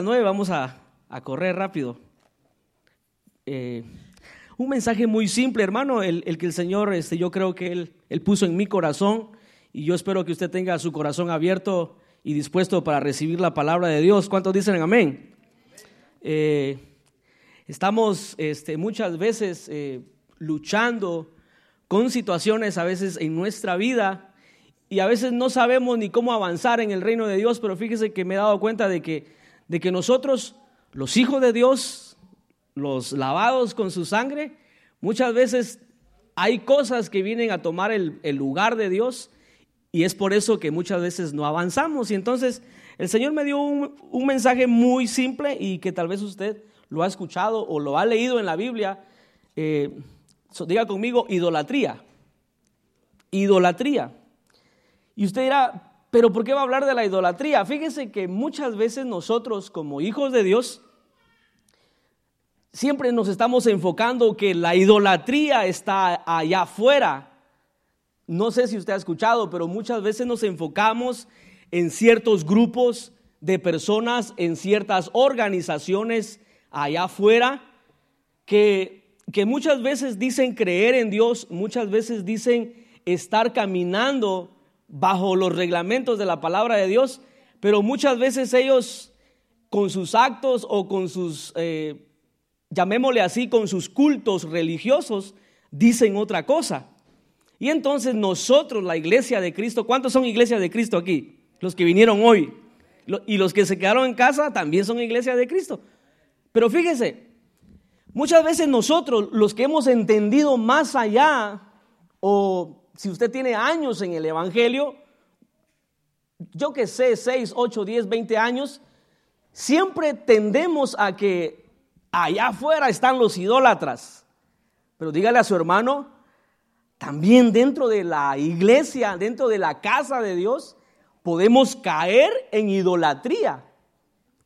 9 vamos a, correr rápido. Eh, un mensaje muy simple, hermano, el, que el Señor, este, yo creo que él, él, puso en mi corazón y yo espero que usted tenga su corazón abierto y dispuesto para recibir la palabra de Dios. ¿Cuántos dicen amén? Eh, estamos este, muchas veces eh, luchando con situaciones a veces en nuestra vida y a veces no sabemos ni cómo avanzar en el reino de Dios, pero fíjese que me he dado cuenta de que de que nosotros, los hijos de Dios, los lavados con su sangre, muchas veces hay cosas que vienen a tomar el, lugar de Dios y es por eso que muchas veces no avanzamos. Y entonces el Señor me dio un, mensaje muy simple y que tal vez usted lo ha escuchado o lo ha leído en la Biblia. Eh, diga conmigo, idolatría. Idolatría. Y usted dirá, pero ¿por qué va a hablar de la idolatría? Fíjense que muchas veces nosotros como hijos de Dios siempre nos estamos enfocando que la idolatría está allá afuera. No sé si usted ha escuchado, pero muchas veces nos enfocamos en ciertos grupos de personas, en ciertas organizaciones allá afuera, que, que muchas veces dicen creer en Dios, muchas veces dicen estar caminando bajo los reglamentos de la palabra de Dios, pero muchas veces ellos con sus actos o con sus, eh, llamémosle así, con sus cultos religiosos, dicen otra cosa. Y entonces nosotros, la iglesia de Cristo, ¿cuántos son iglesias de Cristo aquí? Los que vinieron hoy. Y los que se quedaron en casa también son iglesias de Cristo. Pero fíjese, muchas veces nosotros, los que hemos entendido más allá o si usted tiene años en el Evangelio, yo que sé, 6, 8, 10, 20 años, siempre tendemos a que allá afuera están los idólatras. Pero dígale a su hermano, también dentro de la iglesia, dentro de la casa de Dios, podemos caer en idolatría.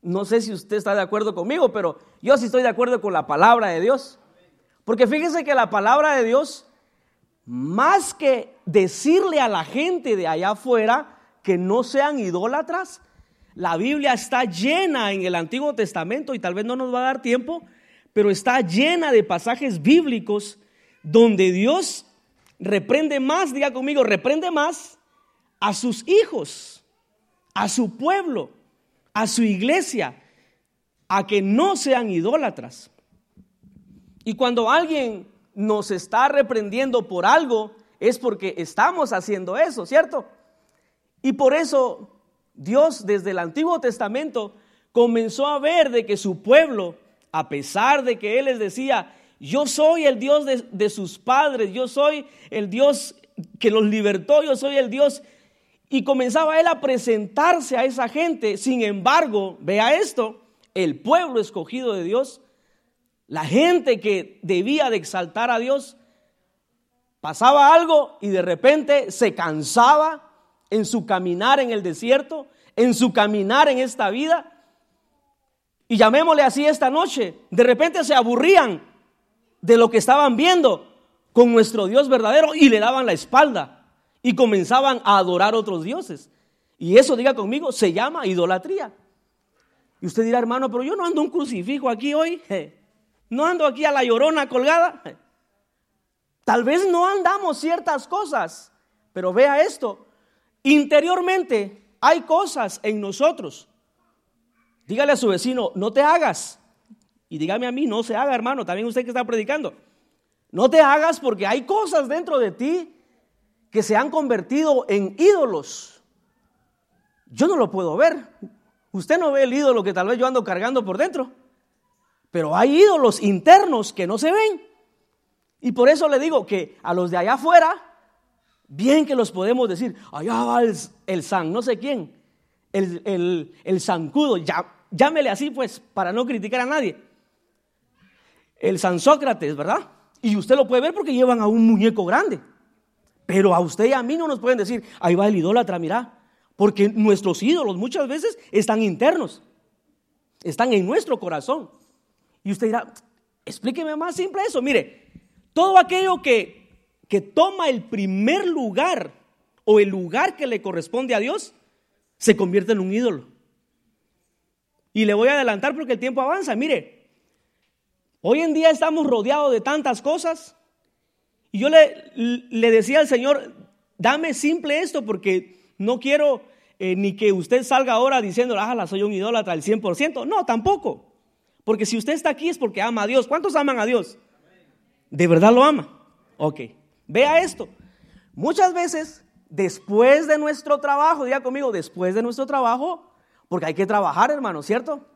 No sé si usted está de acuerdo conmigo, pero yo sí estoy de acuerdo con la palabra de Dios. Porque fíjese que la palabra de Dios más que decirle a la gente de allá afuera que no sean idólatras, la Biblia está llena en el Antiguo Testamento y tal vez no nos va a dar tiempo, pero está llena de pasajes bíblicos donde Dios reprende más, diga conmigo, reprende más a sus hijos, a su pueblo, a su iglesia, a que no sean idólatras. Y cuando alguien nos está reprendiendo por algo, es porque estamos haciendo eso, ¿cierto? Y por eso Dios desde el Antiguo Testamento comenzó a ver de que su pueblo, a pesar de que Él les decía, yo soy el Dios de, de sus padres, yo soy el Dios que los libertó, yo soy el Dios y comenzaba él a presentarse a esa gente. Sin embargo, vea esto, el pueblo escogido de Dios la gente que debía de exaltar a Dios pasaba algo y de repente se cansaba en su caminar en el desierto, en su caminar en esta vida. Y llamémosle así esta noche, de repente se aburrían de lo que estaban viendo con nuestro Dios verdadero y le daban la espalda y comenzaban a adorar otros dioses. Y eso, diga conmigo, se llama idolatría. Y usted dirá, hermano, pero yo no ando un crucifijo aquí hoy. No ando aquí a la llorona colgada. Tal vez no andamos ciertas cosas, pero vea esto. Interiormente hay cosas en nosotros. Dígale a su vecino, no te hagas. Y dígame a mí, no se haga, hermano, también usted que está predicando. No te hagas porque hay cosas dentro de ti que se han convertido en ídolos. Yo no lo puedo ver. Usted no ve el ídolo que tal vez yo ando cargando por dentro. Pero hay ídolos internos que no se ven. Y por eso le digo que a los de allá afuera, bien que los podemos decir, allá va el, san, no sé quién, el, el, el zancudo, ya, llámele así pues, para no criticar a nadie. El San Sócrates, ¿verdad? Y usted lo puede ver porque llevan a un muñeco grande. Pero a usted y a mí no nos pueden decir, ahí va el idólatra, mira. Porque nuestros ídolos muchas veces están internos, están en nuestro corazón. Y usted dirá, explíqueme más simple eso. Mire, todo aquello que, que toma el primer lugar o el lugar que le corresponde a Dios, se convierte en un ídolo. Y le voy a adelantar porque el tiempo avanza. Mire, hoy en día estamos rodeados de tantas cosas. Y yo le, le decía al Señor, dame simple esto porque no quiero eh, ni que usted salga ahora diciendo, ah, soy un idólatra al 100%. No, tampoco. Porque si usted está aquí es porque ama a Dios. ¿Cuántos aman a Dios? ¿De verdad lo ama? Ok. Vea esto. Muchas veces, después de nuestro trabajo, diga conmigo, después de nuestro trabajo, porque hay que trabajar, hermano, ¿cierto?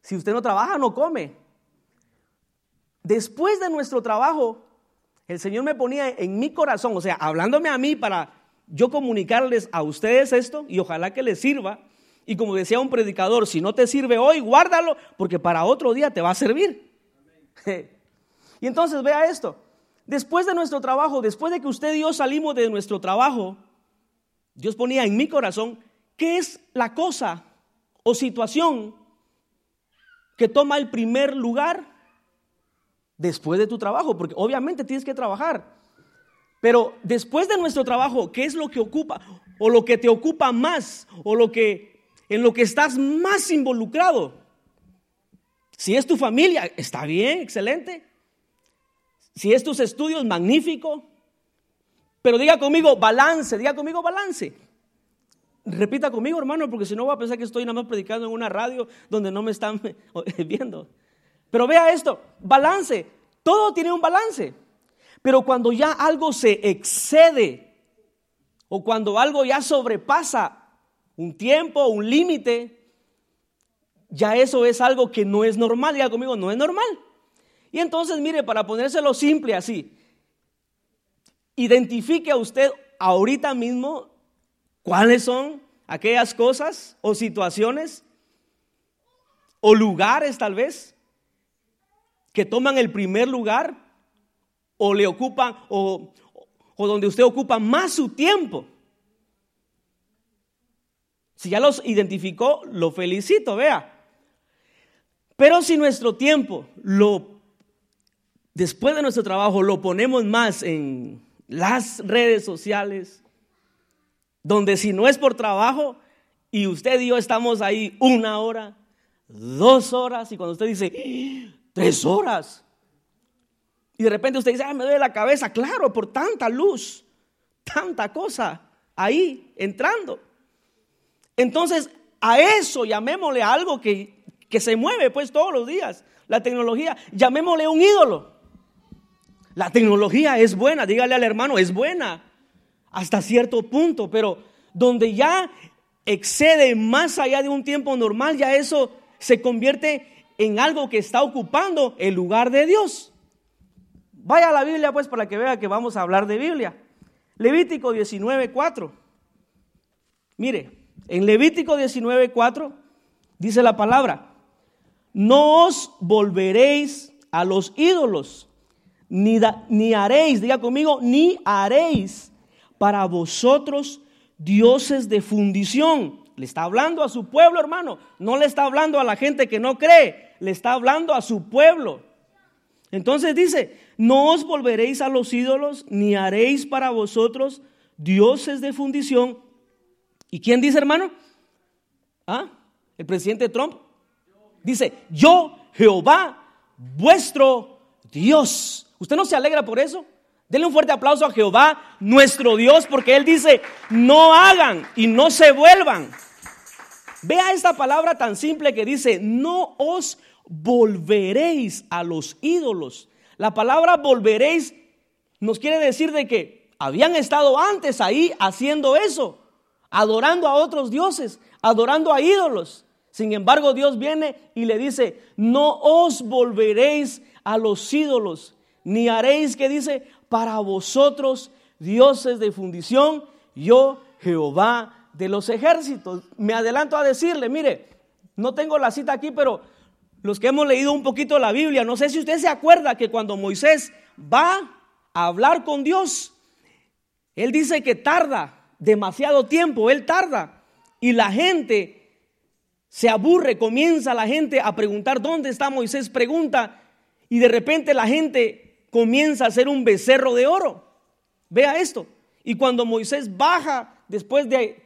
Si usted no trabaja, no come. Después de nuestro trabajo, el Señor me ponía en mi corazón, o sea, hablándome a mí para yo comunicarles a ustedes esto y ojalá que les sirva. Y como decía un predicador, si no te sirve hoy, guárdalo porque para otro día te va a servir. y entonces vea esto. Después de nuestro trabajo, después de que usted y yo salimos de nuestro trabajo, Dios ponía en mi corazón qué es la cosa o situación que toma el primer lugar después de tu trabajo, porque obviamente tienes que trabajar. Pero después de nuestro trabajo, ¿qué es lo que ocupa o lo que te ocupa más o lo que en lo que estás más involucrado? Si es tu familia, está bien, excelente. Si es tus estudios, magnífico. Pero diga conmigo balance, diga conmigo balance. Repita conmigo, hermano, porque si no voy a pensar que estoy nada más predicando en una radio donde no me están viendo. Pero vea esto, balance. Todo tiene un balance. Pero cuando ya algo se excede o cuando algo ya sobrepasa un tiempo, un límite, ya eso es algo que no es normal. Diga conmigo, no es normal. Y entonces, mire, para ponérselo simple así, identifique a usted ahorita mismo cuáles son aquellas cosas o situaciones o lugares tal vez que toman el primer lugar o le ocupan o, o donde usted ocupa más su tiempo. Si ya los identificó, lo felicito, vea. Pero si nuestro tiempo lo después de nuestro trabajo lo ponemos más en las redes sociales, donde si no es por trabajo y usted y yo estamos ahí una hora, dos horas, y cuando usted dice, ¡Ah! tres horas, y de repente usted dice, me duele la cabeza, claro, por tanta luz, tanta cosa ahí entrando. Entonces, a eso llamémosle algo que, que se mueve pues todos los días, la tecnología, llamémosle un ídolo. La tecnología es buena, dígale al hermano, es buena hasta cierto punto, pero donde ya excede más allá de un tiempo normal, ya eso se convierte en algo que está ocupando el lugar de Dios. Vaya a la Biblia pues para que vea que vamos a hablar de Biblia. Levítico 19:4. Mire, en Levítico 19:4 dice la palabra, no os volveréis a los ídolos, ni, ni haréis, diga conmigo, ni haréis para vosotros dioses de fundición. Le está hablando a su pueblo, hermano. No le está hablando a la gente que no cree, le está hablando a su pueblo. Entonces dice, no os volveréis a los ídolos, ni haréis para vosotros dioses de fundición. ¿Y quién dice, hermano? ¿Ah? El presidente Trump dice, yo, Jehová, vuestro Dios. ¿Usted no se alegra por eso? Denle un fuerte aplauso a Jehová, nuestro Dios, porque Él dice, no hagan y no se vuelvan. Vea esta palabra tan simple que dice, no os volveréis a los ídolos. La palabra volveréis nos quiere decir de que habían estado antes ahí haciendo eso, adorando a otros dioses, adorando a ídolos. Sin embargo, Dios viene y le dice, no os volveréis a los ídolos, ni haréis, que dice, para vosotros dioses de fundición, yo Jehová de los ejércitos. Me adelanto a decirle, mire, no tengo la cita aquí, pero los que hemos leído un poquito la Biblia, no sé si usted se acuerda que cuando Moisés va a hablar con Dios, él dice que tarda demasiado tiempo, él tarda. Y la gente se aburre, comienza la gente a preguntar, ¿dónde está Moisés? Pregunta, y de repente la gente comienza a hacer un becerro de oro. Vea esto. Y cuando Moisés baja después de,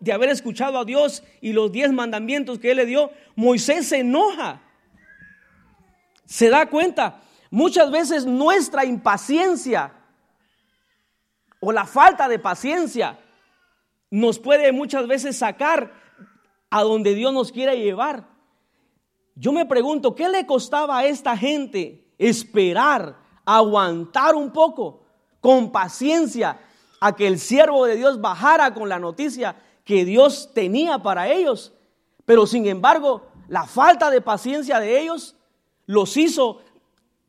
de haber escuchado a Dios y los diez mandamientos que Él le dio, Moisés se enoja. Se da cuenta, muchas veces nuestra impaciencia o la falta de paciencia nos puede muchas veces sacar a donde Dios nos quiere llevar. Yo me pregunto, ¿qué le costaba a esta gente esperar, aguantar un poco, con paciencia, a que el siervo de Dios bajara con la noticia que Dios tenía para ellos? Pero sin embargo, la falta de paciencia de ellos los hizo,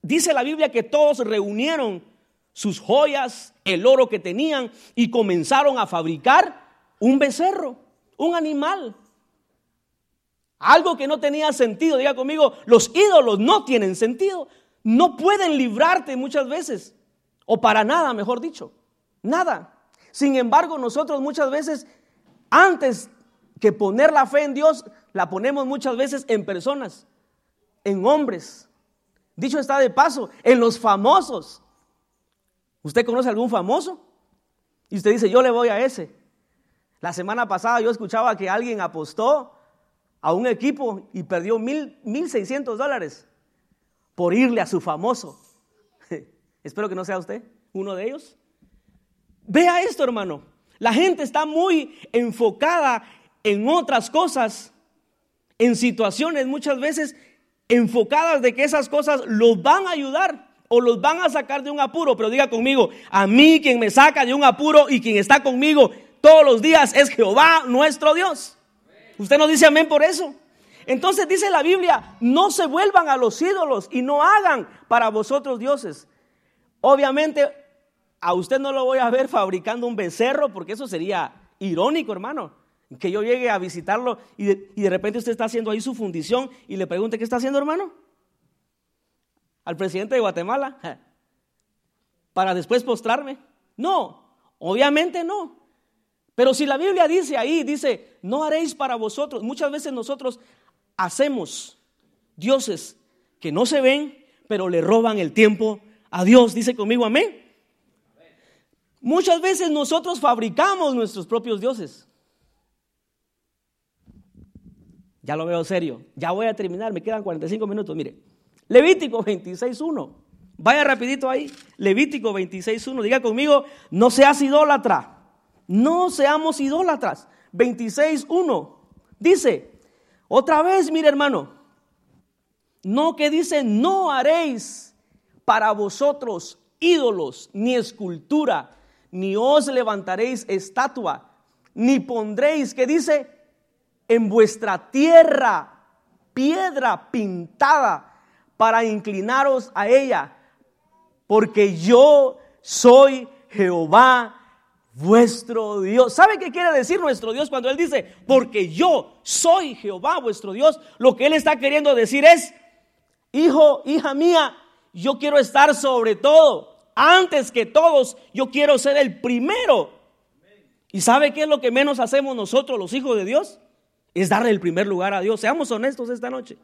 dice la Biblia que todos reunieron sus joyas, el oro que tenían y comenzaron a fabricar un becerro, un animal. Algo que no tenía sentido. Diga conmigo, los ídolos no tienen sentido. No pueden librarte muchas veces. O para nada, mejor dicho. Nada. Sin embargo, nosotros muchas veces, antes que poner la fe en Dios, la ponemos muchas veces en personas, en hombres. Dicho está de paso, en los famosos. ¿Usted conoce algún famoso? Y usted dice, yo le voy a ese. La semana pasada yo escuchaba que alguien apostó a un equipo y perdió mil, mil seiscientos dólares por irle a su famoso. Espero que no sea usted uno de ellos. Vea esto, hermano. La gente está muy enfocada en otras cosas, en situaciones muchas veces enfocadas de que esas cosas los van a ayudar o los van a sacar de un apuro, pero diga conmigo, a mí quien me saca de un apuro y quien está conmigo todos los días es Jehová nuestro Dios. ¿Usted no dice amén por eso? Entonces dice la Biblia, no se vuelvan a los ídolos y no hagan para vosotros dioses. Obviamente a usted no lo voy a ver fabricando un becerro porque eso sería irónico, hermano. Que yo llegue a visitarlo y de, y de repente usted está haciendo ahí su fundición y le pregunte, ¿qué está haciendo, hermano? al presidente de Guatemala para después postrarme. No, obviamente no. Pero si la Biblia dice ahí, dice, no haréis para vosotros. Muchas veces nosotros hacemos dioses que no se ven, pero le roban el tiempo a Dios. Dice conmigo, amén. Muchas veces nosotros fabricamos nuestros propios dioses. Ya lo veo serio. Ya voy a terminar, me quedan 45 minutos. Mire, Levítico 26.1. Vaya rapidito ahí. Levítico 26.1. Diga conmigo, no seas idólatra. No seamos idólatras. 26.1. Dice, otra vez, mire hermano, no que dice, no haréis para vosotros ídolos, ni escultura, ni os levantaréis estatua, ni pondréis, que dice, en vuestra tierra piedra pintada para inclinaros a ella, porque yo soy Jehová vuestro Dios. ¿Sabe qué quiere decir nuestro Dios cuando Él dice, porque yo soy Jehová vuestro Dios? Lo que Él está queriendo decir es, hijo, hija mía, yo quiero estar sobre todo. Antes que todos, yo quiero ser el primero. ¿Y sabe qué es lo que menos hacemos nosotros, los hijos de Dios? Es darle el primer lugar a Dios. Seamos honestos esta noche.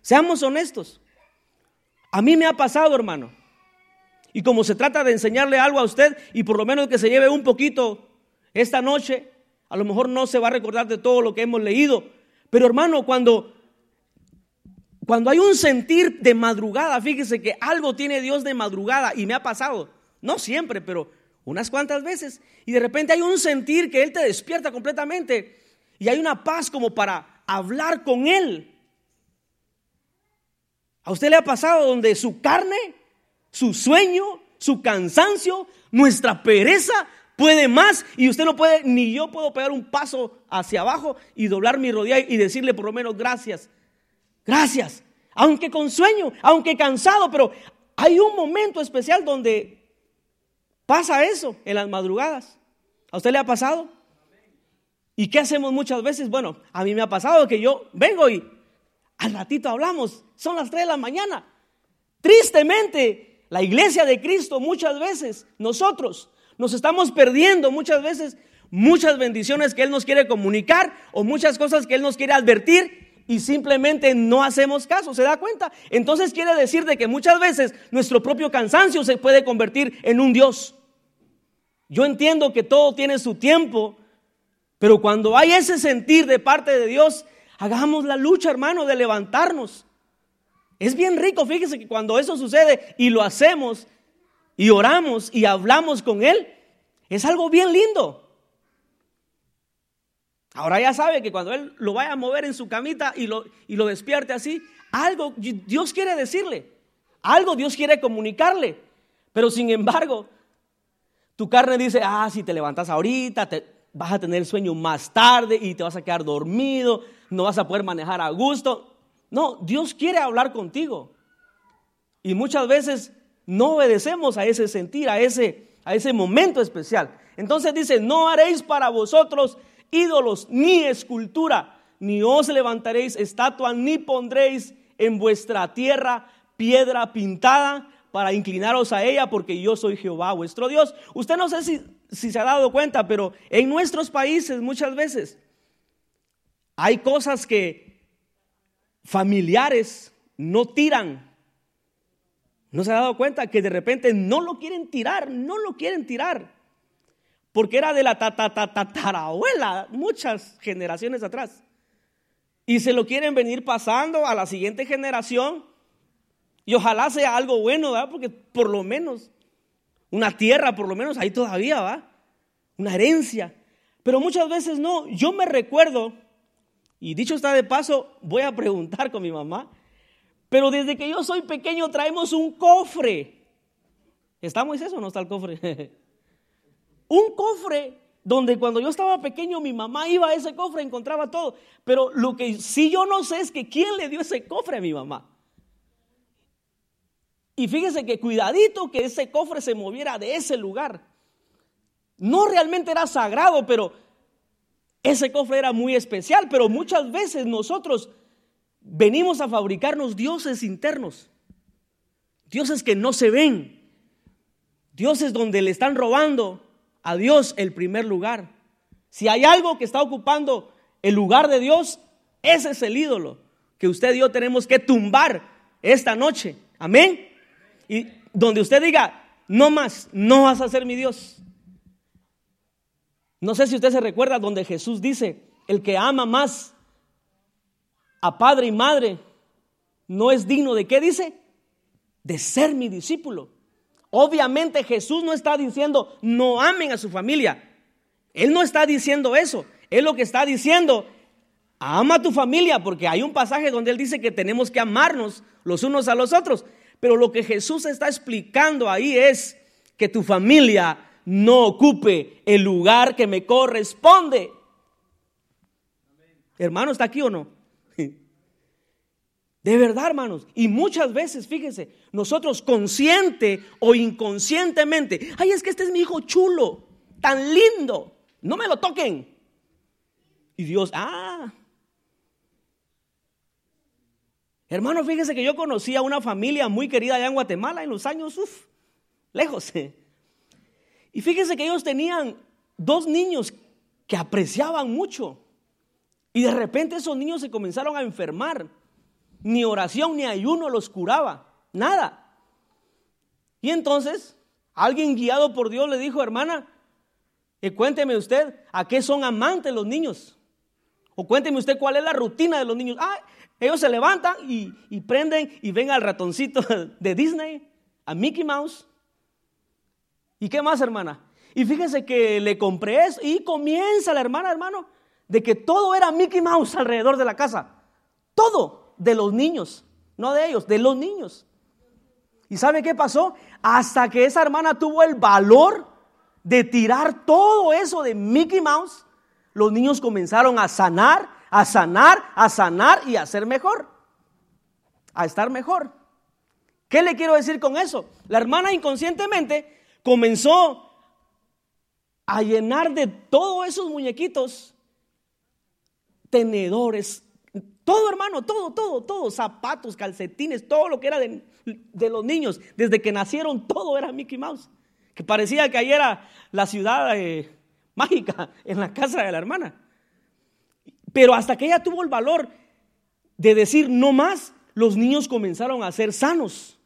Seamos honestos. A mí me ha pasado, hermano. Y como se trata de enseñarle algo a usted y por lo menos que se lleve un poquito esta noche, a lo mejor no se va a recordar de todo lo que hemos leído. Pero hermano, cuando, cuando hay un sentir de madrugada, fíjese que algo tiene Dios de madrugada y me ha pasado, no siempre, pero unas cuantas veces. Y de repente hay un sentir que Él te despierta completamente y hay una paz como para hablar con Él. ¿A usted le ha pasado donde su carne, su sueño, su cansancio, nuestra pereza puede más y usted no puede, ni yo puedo pegar un paso hacia abajo y doblar mi rodilla y decirle por lo menos gracias, gracias, aunque con sueño, aunque cansado, pero hay un momento especial donde pasa eso en las madrugadas. ¿A usted le ha pasado? ¿Y qué hacemos muchas veces? Bueno, a mí me ha pasado que yo vengo y al ratito hablamos, son las 3 de la mañana. Tristemente, la iglesia de Cristo muchas veces, nosotros nos estamos perdiendo muchas veces muchas bendiciones que Él nos quiere comunicar o muchas cosas que Él nos quiere advertir y simplemente no hacemos caso, ¿se da cuenta? Entonces quiere decir de que muchas veces nuestro propio cansancio se puede convertir en un Dios. Yo entiendo que todo tiene su tiempo, Pero cuando hay ese sentir de parte de Dios, hagamos la lucha, hermano, de levantarnos. Es bien rico, fíjese que cuando eso sucede y lo hacemos y oramos y hablamos con Él, es algo bien lindo. Ahora ya sabe que cuando Él lo vaya a mover en su camita y lo, y lo despierte así, algo Dios quiere decirle, algo Dios quiere comunicarle. Pero sin embargo, tu carne dice, ah, si te levantas ahorita, te, vas a tener sueño más tarde y te vas a quedar dormido, no vas a poder manejar a gusto. No, Dios quiere hablar contigo. Y muchas veces no obedecemos a ese sentir, a ese, a ese momento especial. Entonces dice, no haréis para vosotros ídolos ni escultura, ni os levantaréis estatua, ni pondréis en vuestra tierra piedra pintada para inclinaros a ella, porque yo soy Jehová vuestro Dios. Usted no sé si, si se ha dado cuenta, pero en nuestros países muchas veces hay cosas que familiares no tiran. ¿No se ha dado cuenta que de repente no lo quieren tirar? No lo quieren tirar. Porque era de la tatarabuela muchas generaciones atrás. Y se lo quieren venir pasando a la siguiente generación. Y ojalá sea algo bueno, ¿verdad? Porque por lo menos una tierra, por lo menos ahí todavía, ¿va? Una herencia. Pero muchas veces no. Yo me recuerdo, y dicho está de paso, voy a preguntar con mi mamá, pero desde que yo soy pequeño traemos un cofre. ¿Está Moisés o no está el cofre? un cofre donde cuando yo estaba pequeño mi mamá iba a ese cofre, encontraba todo. Pero lo que sí yo no sé es que quién le dio ese cofre a mi mamá. Y fíjese que cuidadito que ese cofre se moviera de ese lugar. No realmente era sagrado, pero ese cofre era muy especial. Pero muchas veces nosotros venimos a fabricarnos dioses internos. Dioses que no se ven. Dioses donde le están robando a Dios el primer lugar. Si hay algo que está ocupando el lugar de Dios, ese es el ídolo que usted y yo tenemos que tumbar esta noche. Amén. Y donde usted diga, no más, no vas a ser mi Dios. No sé si usted se recuerda donde Jesús dice, el que ama más a padre y madre no es digno de qué dice? De ser mi discípulo. Obviamente Jesús no está diciendo no amen a su familia. Él no está diciendo eso. Él lo que está diciendo, ama a tu familia, porque hay un pasaje donde él dice que tenemos que amarnos los unos a los otros. Pero lo que Jesús está explicando ahí es que tu familia no ocupe el lugar que me corresponde. Hermano, ¿está aquí o no? De verdad, hermanos. Y muchas veces, fíjense, nosotros consciente o inconscientemente, ay, es que este es mi hijo chulo, tan lindo, no me lo toquen. Y Dios, ah. Hermano, fíjese que yo conocí a una familia muy querida allá en Guatemala en los años, uff, lejos. Y fíjese que ellos tenían dos niños que apreciaban mucho. Y de repente esos niños se comenzaron a enfermar. Ni oración ni ayuno los curaba, nada. Y entonces, alguien guiado por Dios le dijo, hermana, eh, cuénteme usted, ¿a qué son amantes los niños? O cuénteme usted cuál es la rutina de los niños. Ah, ellos se levantan y, y prenden y ven al ratoncito de Disney, a Mickey Mouse. ¿Y qué más, hermana? Y fíjese que le compré eso y comienza la hermana, hermano, de que todo era Mickey Mouse alrededor de la casa. Todo de los niños, no de ellos, de los niños. ¿Y sabe qué pasó? Hasta que esa hermana tuvo el valor de tirar todo eso de Mickey Mouse, los niños comenzaron a sanar, a sanar, a sanar y a ser mejor, a estar mejor. ¿Qué le quiero decir con eso? La hermana inconscientemente comenzó a llenar de todos esos muñequitos tenedores, todo, hermano, todo, todo, todo. Zapatos, calcetines, todo lo que era de, los niños. Desde que nacieron, todo era Mickey Mouse. Que parecía que ahí era la ciudad eh, mágica en la casa de la hermana. Pero hasta que ella tuvo el valor de decir no más, los niños comenzaron a ser sanos.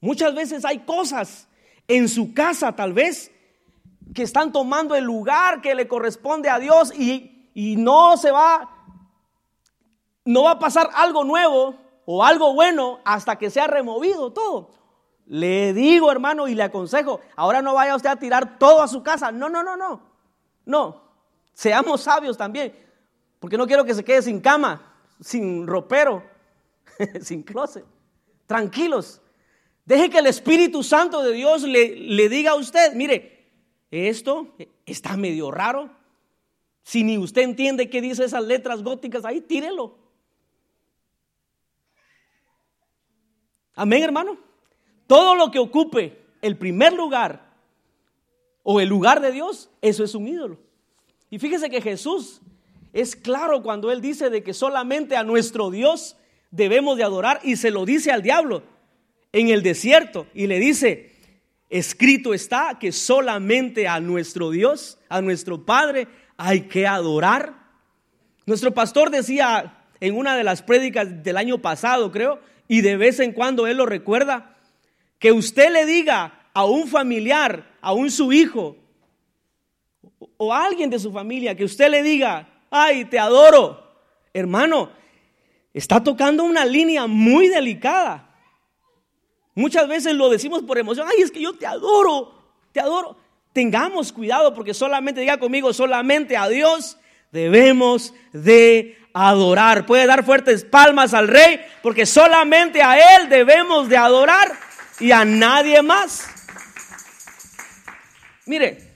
Muchas veces hay cosas en su casa, tal vez, que están tomando el lugar que le corresponde a Dios y, y no se va, no va a pasar algo nuevo o algo bueno hasta que sea removido todo. Le digo, hermano, y le aconsejo, ahora no vaya usted a tirar todo a su casa. No, no, no, no. No. Seamos sabios también, porque no quiero que se quede sin cama, sin ropero, sin closet. Tranquilos. Deje que el Espíritu Santo de Dios le, le diga a usted, mire, esto está medio raro. Si ni usted entiende qué dice esas letras góticas ahí, tírelo. Amén, hermano. Todo lo que ocupe el primer lugar o el lugar de Dios, eso es un ídolo. Y fíjese que Jesús es claro cuando él dice de que solamente a nuestro Dios debemos de adorar y se lo dice al diablo en el desierto y le dice, escrito está que solamente a nuestro Dios, a nuestro Padre, hay que adorar. Nuestro pastor decía en una de las prédicas del año pasado, creo, y de vez en cuando él lo recuerda, que usted le diga a un familiar, a un su hijo o a alguien de su familia, que usted le diga, ay, te adoro, hermano, está tocando una línea muy delicada. Muchas veces lo decimos por emoción, ay, es que yo te adoro, te adoro. Tengamos cuidado porque solamente, diga conmigo, solamente a Dios debemos de adorar. Puede dar fuertes palmas al rey porque solamente a Él debemos de adorar y a nadie más. Mire,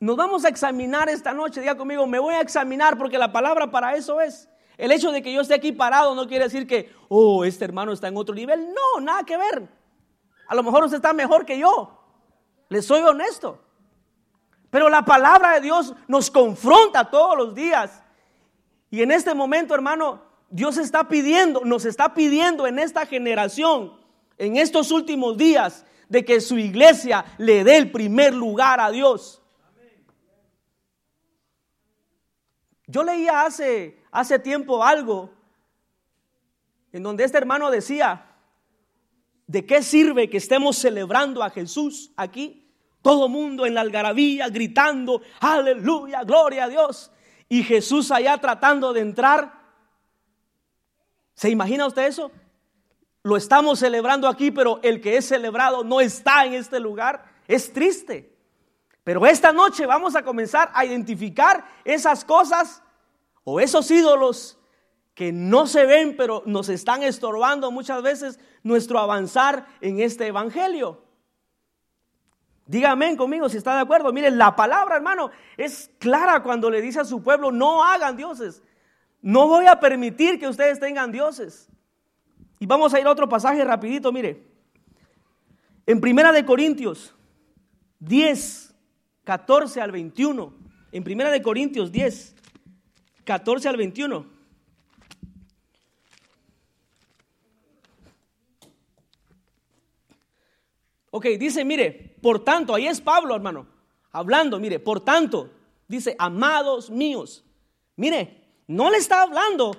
nos vamos a examinar esta noche, diga conmigo, me voy a examinar porque la palabra para eso es. El hecho de que yo esté aquí parado no quiere decir que, oh, este hermano está en otro nivel. No, nada que ver. A lo mejor usted está mejor que yo. Le soy honesto. Pero la palabra de Dios nos confronta todos los días. Y en este momento, hermano, Dios está pidiendo, nos está pidiendo en esta generación, en estos últimos días, de que su iglesia le dé el primer lugar a Dios. Yo leía hace, hace tiempo algo en donde este hermano decía, ¿de qué sirve que estemos celebrando a Jesús aquí? Todo mundo en la algarabía gritando, aleluya, gloria a Dios. Y Jesús allá tratando de entrar. ¿Se imagina usted eso? Lo estamos celebrando aquí, pero el que es celebrado no está en este lugar. Es triste. Pero esta noche vamos a comenzar a identificar esas cosas o esos ídolos que no se ven, pero nos están estorbando muchas veces nuestro avanzar en este evangelio. Dígame conmigo si está de acuerdo. Miren, la palabra, hermano, es clara cuando le dice a su pueblo, no hagan dioses. No voy a permitir que ustedes tengan dioses. Y vamos a ir a otro pasaje rapidito, mire. En Primera de Corintios 10, 14 al 21. En Primera de Corintios 10, 14 al 21. Ok, dice, mire, por tanto, ahí es Pablo, hermano, hablando, mire, por tanto, dice, amados míos, mire, no le está hablando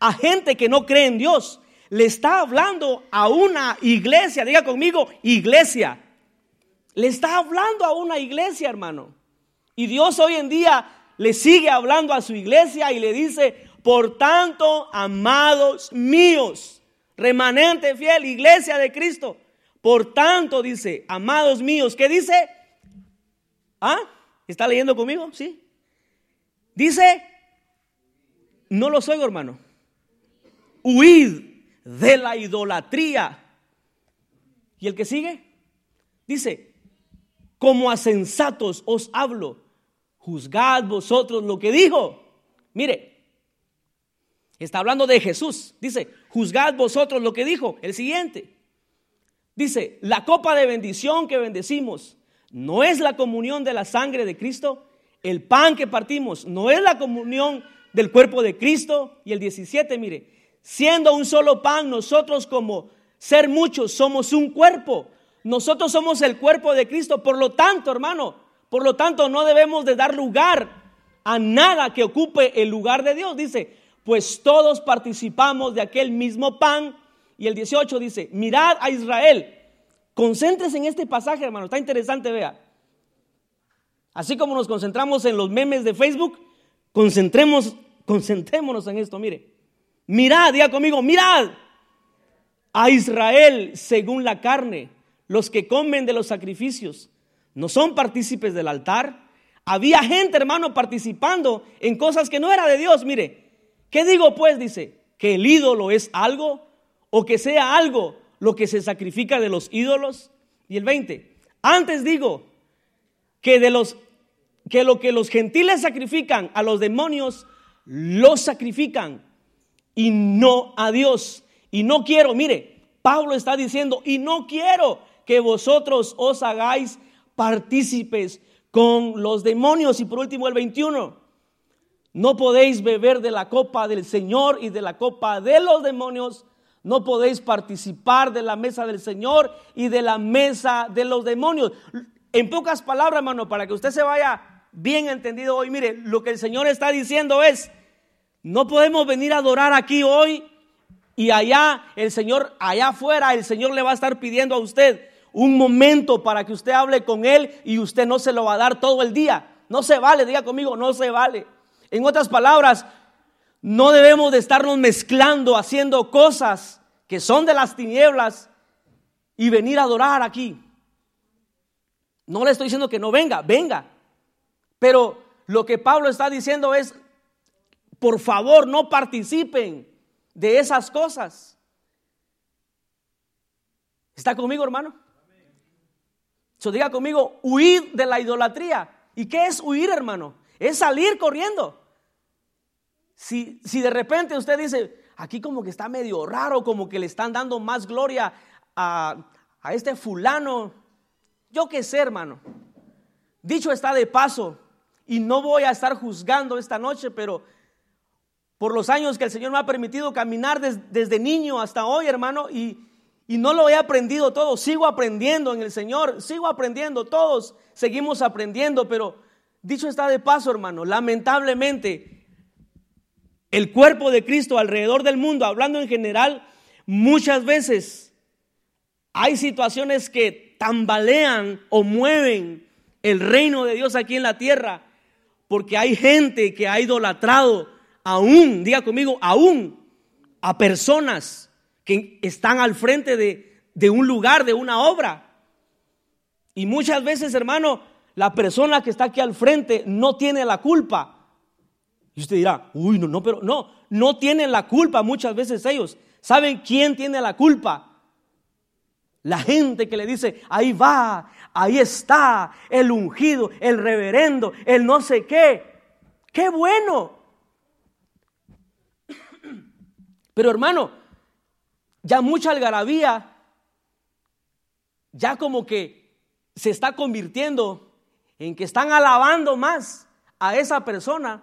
a gente que no cree en Dios, le está hablando a una iglesia, diga conmigo, iglesia. Le está hablando a una iglesia, hermano. Y Dios hoy en día le sigue hablando a su iglesia y le dice, por tanto, amados míos, remanente fiel, iglesia de Cristo, por tanto, dice, amados míos, ¿qué dice? ¿Ah? ¿Está leyendo conmigo? Sí. Dice, no lo oigo, hermano. Huid de la idolatría. ¿Y el que sigue? Dice, como a sensatos os hablo, juzgad vosotros lo que dijo. Mire, está hablando de Jesús. Dice, juzgad vosotros lo que dijo. El siguiente. Dice, la copa de bendición que bendecimos no es la comunión de la sangre de Cristo. El pan que partimos no es la comunión del cuerpo de Cristo. Y el 17, mire, siendo un solo pan, nosotros como ser muchos somos un cuerpo. Nosotros somos el cuerpo de Cristo. Por lo tanto, hermano, por lo tanto no debemos de dar lugar a nada que ocupe el lugar de Dios. Dice, pues todos participamos de aquel mismo pan y el 18 dice, mirad a Israel, Concéntrese en este pasaje, hermano. Está interesante, vea. Así como nos concentramos en los memes de Facebook, concentremos, concentrémonos en esto, mire. Mirad, diga conmigo, mirad a Israel según la carne, los que comen de los sacrificios, no son partícipes del altar. Había gente, hermano, participando en cosas que no era de Dios. Mire, ¿qué digo pues? Dice, que el ídolo es algo o que sea algo lo que se sacrifica de los ídolos. Y el 20, antes digo que de los que lo que los gentiles sacrifican a los demonios, los sacrifican y no a Dios. Y no quiero, mire, Pablo está diciendo, y no quiero que vosotros os hagáis partícipes con los demonios. Y por último el 21, no podéis beber de la copa del Señor y de la copa de los demonios. No podéis participar de la mesa del Señor y de la mesa de los demonios. En pocas palabras, hermano, para que usted se vaya bien entendido hoy, mire, lo que el Señor está diciendo es, no podemos venir a adorar aquí hoy y allá el Señor, allá afuera, el Señor le va a estar pidiendo a usted un momento para que usted hable con Él y usted no se lo va a dar todo el día. No se vale, diga conmigo, no se vale. En otras palabras, no debemos de estarnos mezclando, haciendo cosas que son de las tinieblas y venir a adorar aquí. No le estoy diciendo que no venga, venga. Pero lo que Pablo está diciendo es, por favor, no participen de esas cosas. ¿Está conmigo, hermano? So, diga conmigo, huir de la idolatría. ¿Y qué es huir, hermano? Es salir corriendo. Si, si de repente usted dice, aquí como que está medio raro, como que le están dando más gloria a, a este fulano, yo qué sé, hermano. Dicho está de paso, y no voy a estar juzgando esta noche, pero por los años que el Señor me ha permitido caminar desde niño hasta hoy, hermano, y, y no lo he aprendido todo, sigo aprendiendo en el Señor, sigo aprendiendo, todos seguimos aprendiendo, pero dicho está de paso, hermano, lamentablemente el cuerpo de Cristo alrededor del mundo, hablando en general, muchas veces hay situaciones que tambalean o mueven el reino de Dios aquí en la tierra, porque hay gente que ha idolatrado aún, diga conmigo, aún a personas que están al frente de, de un lugar, de una obra. Y muchas veces, hermano, la persona que está aquí al frente no tiene la culpa. Y usted dirá, uy, no, no, pero no, no tienen la culpa muchas veces ellos. ¿Saben quién tiene la culpa? La gente que le dice, ahí va, ahí está, el ungido, el reverendo, el no sé qué. Qué bueno. Pero hermano, ya mucha algarabía, ya como que se está convirtiendo en que están alabando más a esa persona.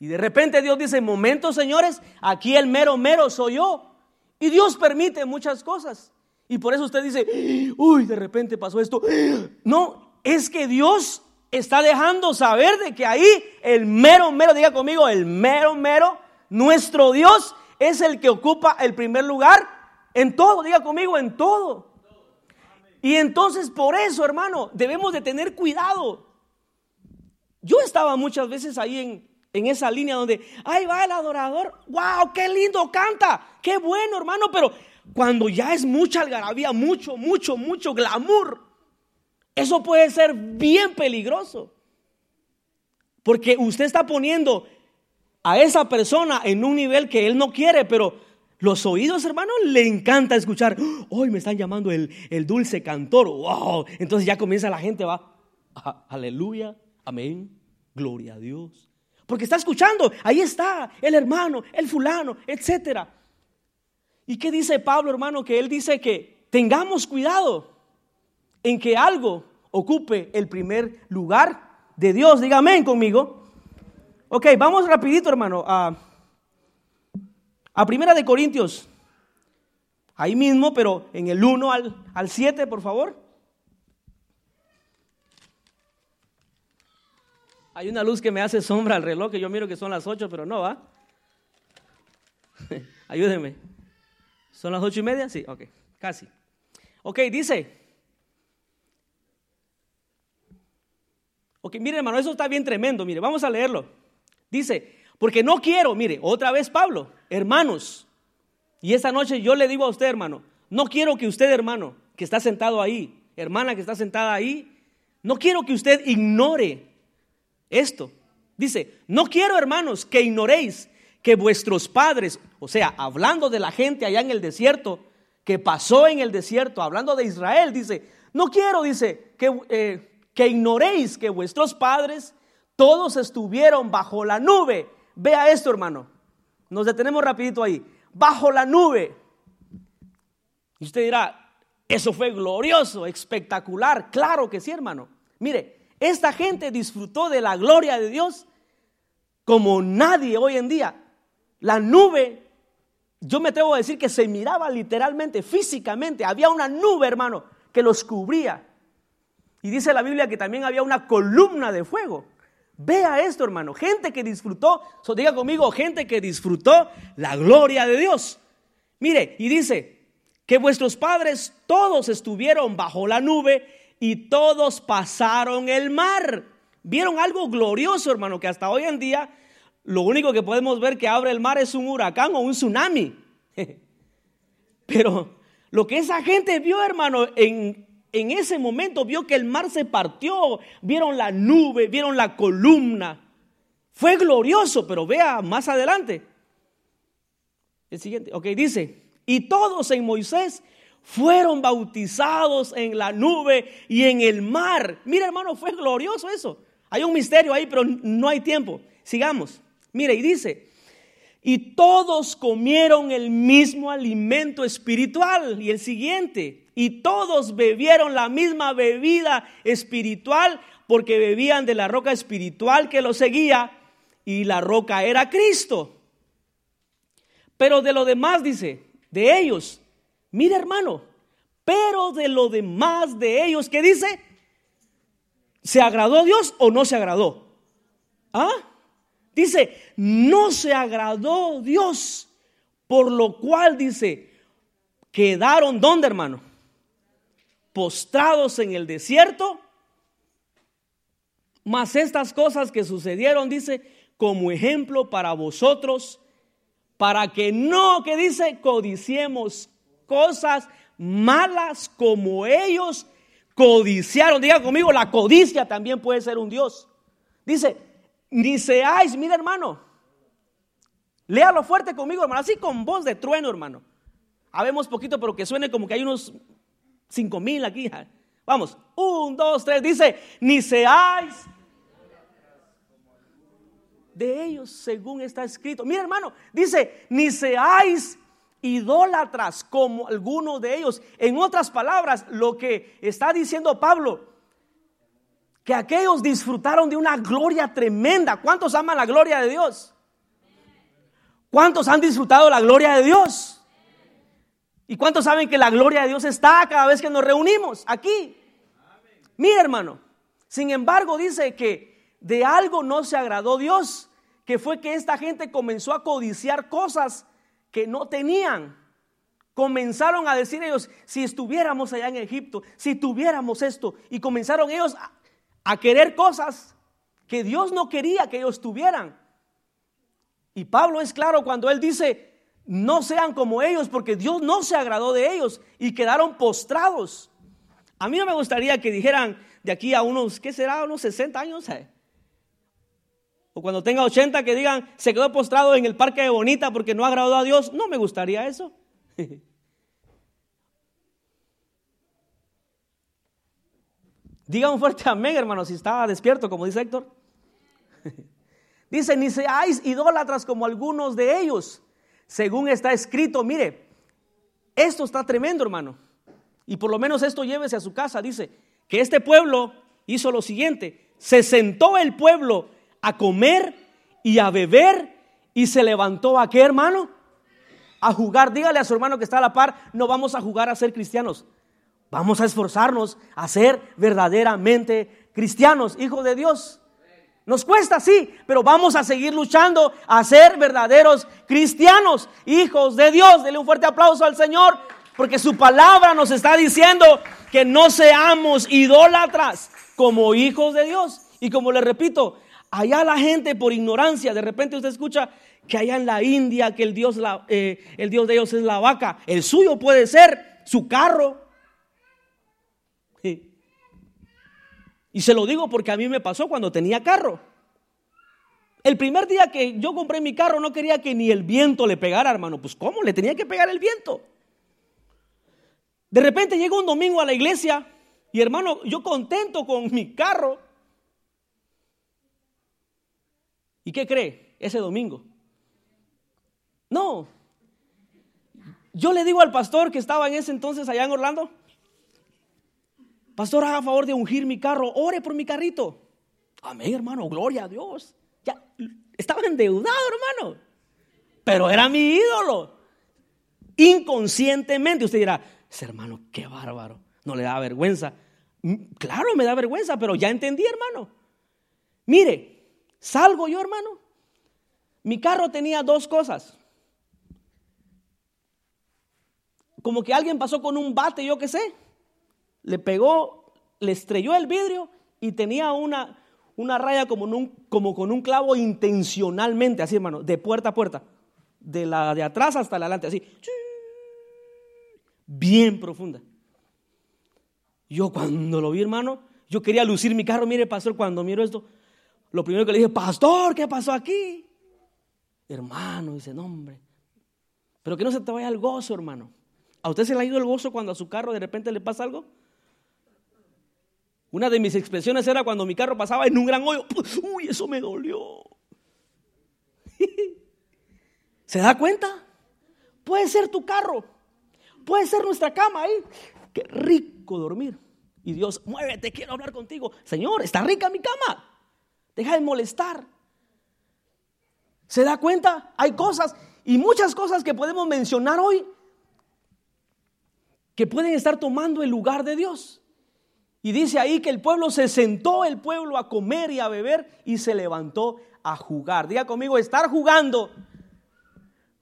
Y de repente Dios dice, momento señores, aquí el mero mero soy yo. Y Dios permite muchas cosas. Y por eso usted dice, uy, de repente pasó esto. No, es que Dios está dejando saber de que ahí el mero, mero, diga conmigo, el mero, mero, nuestro Dios es el que ocupa el primer lugar en todo, diga conmigo, en todo. Y entonces por eso, hermano, debemos de tener cuidado. Yo estaba muchas veces ahí en, en esa línea donde, ahí va el adorador, wow, qué lindo canta, qué bueno, hermano, pero cuando ya es mucha algarabía, mucho, mucho, mucho glamour, eso puede ser bien peligroso. Porque usted está poniendo a esa persona en un nivel que él no quiere, pero los oídos, hermano, le encanta escuchar. Hoy me están llamando el, el, dulce cantor. Wow. Entonces ya comienza la gente, va. Aleluya, amén, gloria a Dios. Porque está escuchando, ahí está el hermano, el fulano, etcétera. ¿Y qué dice Pablo, hermano? Que él dice que tengamos cuidado en que algo ocupe el primer lugar de Dios. Dígame conmigo. Ok, vamos rapidito, hermano, a Primera de Corintios, ahí mismo, pero en el 1 al, al 7, por favor. Hay una luz que me hace sombra al reloj, que yo miro que son las 8, pero no va. ayúdenme ¿Son las 8 y media? Sí, ok, casi. Ok, dice. Ok, mire hermano, eso está bien tremendo, mire, vamos a leerlo. Dice, porque no quiero, mire, otra vez Pablo, hermanos, y esta noche yo le digo a usted, hermano, no quiero que usted, hermano, que está sentado ahí, hermana que está sentada ahí, no quiero que usted ignore esto. Dice, no quiero, hermanos, que ignoréis que vuestros padres, o sea, hablando de la gente allá en el desierto, que pasó en el desierto, hablando de Israel, dice, no quiero, dice, que, eh, que ignoréis que vuestros padres todos estuvieron bajo la nube. Vea esto, hermano. Nos detenemos rapidito ahí. Bajo la nube. Y usted dirá, eso fue glorioso, espectacular. Claro que sí, hermano. Mire, esta gente disfrutó de la gloria de Dios como nadie hoy en día. La nube, yo me atrevo a decir que se miraba literalmente, físicamente. Había una nube, hermano, que los cubría. Y dice la Biblia que también había una columna de fuego. Vea esto, hermano. Gente que disfrutó, diga conmigo, gente que disfrutó la gloria de Dios. Mire, y dice que vuestros padres todos estuvieron bajo la nube y todos pasaron el mar. Vieron algo glorioso, hermano, que hasta hoy en día lo único que podemos ver que abre el mar es un huracán o un tsunami. Pero lo que esa gente vio, hermano, en, en ese momento vio que el mar se partió, vieron la nube, vieron la columna. Fue glorioso, pero vea más adelante. El siguiente, ok, dice, y todos en Moisés fueron bautizados en la nube y en el mar. Mira hermano, fue glorioso eso. Hay un misterio ahí, pero no hay tiempo. Sigamos. Mire, y dice, y todos comieron el mismo alimento espiritual. Y el siguiente, y todos bebieron la misma bebida espiritual porque bebían de la roca espiritual que los seguía y la roca era Cristo. Pero de lo demás dice, de ellos, mire hermano, pero de lo demás de ellos, ¿qué dice? ¿Se agradó Dios o no se agradó? ¿Ah? Dice, no se agradó Dios, por lo cual dice, quedaron ¿dónde, hermano? Postrados en el desierto. Mas estas cosas que sucedieron, dice, como ejemplo para vosotros, para que no, que dice, codiciemos cosas malas como ellos codiciaron. Diga conmigo, la codicia también puede ser un Dios. Dice, ni seáis, mira hermano, léalo fuerte conmigo hermano, así con voz de trueno hermano. Habemos poquito, pero que suene como que hay unos cinco mil aquí. Vamos, un, dos, tres, dice, ni seáis de ellos según está escrito. Mira hermano, dice, ni seáis idólatras como algunos de ellos. En otras palabras, lo que está diciendo Pablo, que aquellos disfrutaron de una gloria tremenda. ¿Cuántos aman la gloria de Dios? ¿Cuántos han disfrutado la gloria de Dios? ¿Y cuántos saben que la gloria de Dios está cada vez que nos reunimos aquí? Mira hermano, sin embargo dice que de algo no se agradó Dios, que fue que esta gente comenzó a codiciar cosas que no tenían. Comenzaron a decir ellos, si estuviéramos allá en Egipto, si tuviéramos esto, y comenzaron ellos a, a querer cosas que Dios no quería que ellos tuvieran. Y Pablo es claro cuando él dice, no sean como ellos, porque Dios no se agradó de ellos y quedaron postrados. A mí no me gustaría que dijeran de aquí a unos, ¿qué será? Unos 60 años. Eh. O cuando tenga 80 que digan, se quedó postrado en el parque de Bonita porque no agradó a Dios. No me gustaría eso. Diga un fuerte amén, hermano, si estaba despierto, como dice Héctor. dice, ni seáis idólatras como algunos de ellos, según está escrito. Mire, esto está tremendo, hermano. Y por lo menos esto llévese a su casa. Dice que este pueblo hizo lo siguiente. Se sentó el pueblo a comer y a beber y se levantó a qué, hermano? A jugar. Dígale a su hermano que está a la par, no vamos a jugar a ser cristianos. Vamos a esforzarnos a ser verdaderamente cristianos, hijos de Dios. Nos cuesta, sí, pero vamos a seguir luchando a ser verdaderos cristianos, hijos de Dios. Dele un fuerte aplauso al Señor, porque su palabra nos está diciendo que no seamos idólatras como hijos de Dios. Y como le repito, allá la gente por ignorancia, de repente usted escucha que allá en la India, que el Dios, eh, el Dios de ellos es la vaca, el suyo puede ser su carro. Y se lo digo porque a mí me pasó cuando tenía carro. El primer día que yo compré mi carro no quería que ni el viento le pegara, hermano. Pues ¿cómo? Le tenía que pegar el viento. De repente llego un domingo a la iglesia y hermano, yo contento con mi carro. ¿Y qué cree ese domingo? No. Yo le digo al pastor que estaba en ese entonces allá en Orlando, pastor, haga favor de ungir mi carro, ore por mi carrito. Amén, hermano, gloria a Dios. Ya estaba endeudado, hermano. Pero era mi ídolo. Inconscientemente usted dirá, hermano, qué bárbaro. No le da vergüenza. Mm, claro, me da vergüenza, pero ya entendí, hermano. Mire, salgo yo, hermano. Mi carro tenía dos cosas. Como que alguien pasó con un bate, yo qué sé. Le pegó, le estrelló el vidrio y tenía una, una raya como, con un clavo intencionalmente, así hermano, de puerta a puerta. De la de atrás hasta la adelante, así. Bien profunda. Yo cuando lo vi, hermano, yo quería lucir mi carro. Mire, pastor, cuando miro esto, lo primero que le dije, pastor, ¿qué pasó aquí? Hermano, dice, no, hombre. Pero que no se te vaya el gozo, hermano. ¿A usted se le ha ido el gozo cuando a su carro de repente le pasa algo? Una de mis expresiones era cuando mi carro pasaba en un gran hoyo. Uy, eso me dolió. ¿Se da cuenta? Puede ser tu carro. Puede ser nuestra cama ahí. Qué rico dormir. Y Dios, muévete, quiero hablar contigo. Señor, está rica mi cama. Deja de molestar. ¿Se da cuenta? Hay cosas y muchas cosas que podemos mencionar hoy que pueden estar tomando el lugar de Dios. Y dice ahí que el pueblo se sentó, el pueblo a comer y a beber y se levantó a jugar. Diga conmigo, estar jugando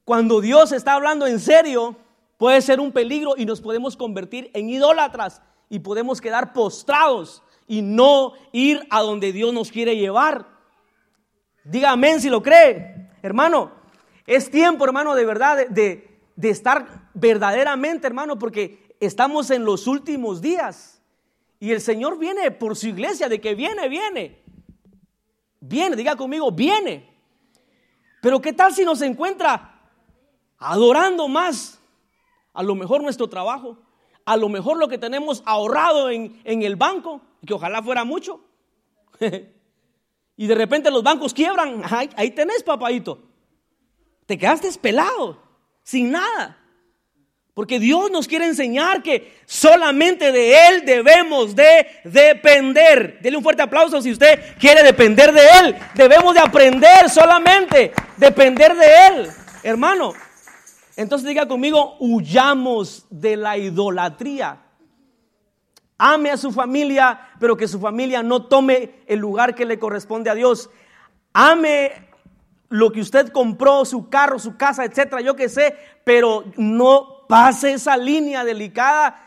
cuando Dios está hablando en serio puede ser un peligro y nos podemos convertir en idólatras y podemos quedar postrados y no ir a donde Dios nos quiere llevar. Diga amén si lo cree. Hermano, es tiempo, hermano, de verdad, de, de estar verdaderamente, hermano, porque estamos en los últimos días. Y el Señor viene por su iglesia, de que viene, viene. Viene, diga conmigo, viene. Pero ¿qué tal si nos encuentra adorando más? A lo mejor nuestro trabajo, a lo mejor lo que tenemos ahorrado en, el banco, que ojalá fuera mucho. y de repente los bancos quiebran. Ahí, ahí tenés, papadito. Te quedaste pelado, sin nada. Porque Dios nos quiere enseñar que solamente de Él debemos de depender. Dele un fuerte aplauso si usted quiere depender de Él. Debemos de aprender solamente, depender de Él. Hermano, entonces diga conmigo, huyamos de la idolatría. Ame a su familia, pero que su familia no tome el lugar que le corresponde a Dios. Ame lo que usted compró, su carro, su casa, etcétera, yo qué sé, pero no pase esa línea delicada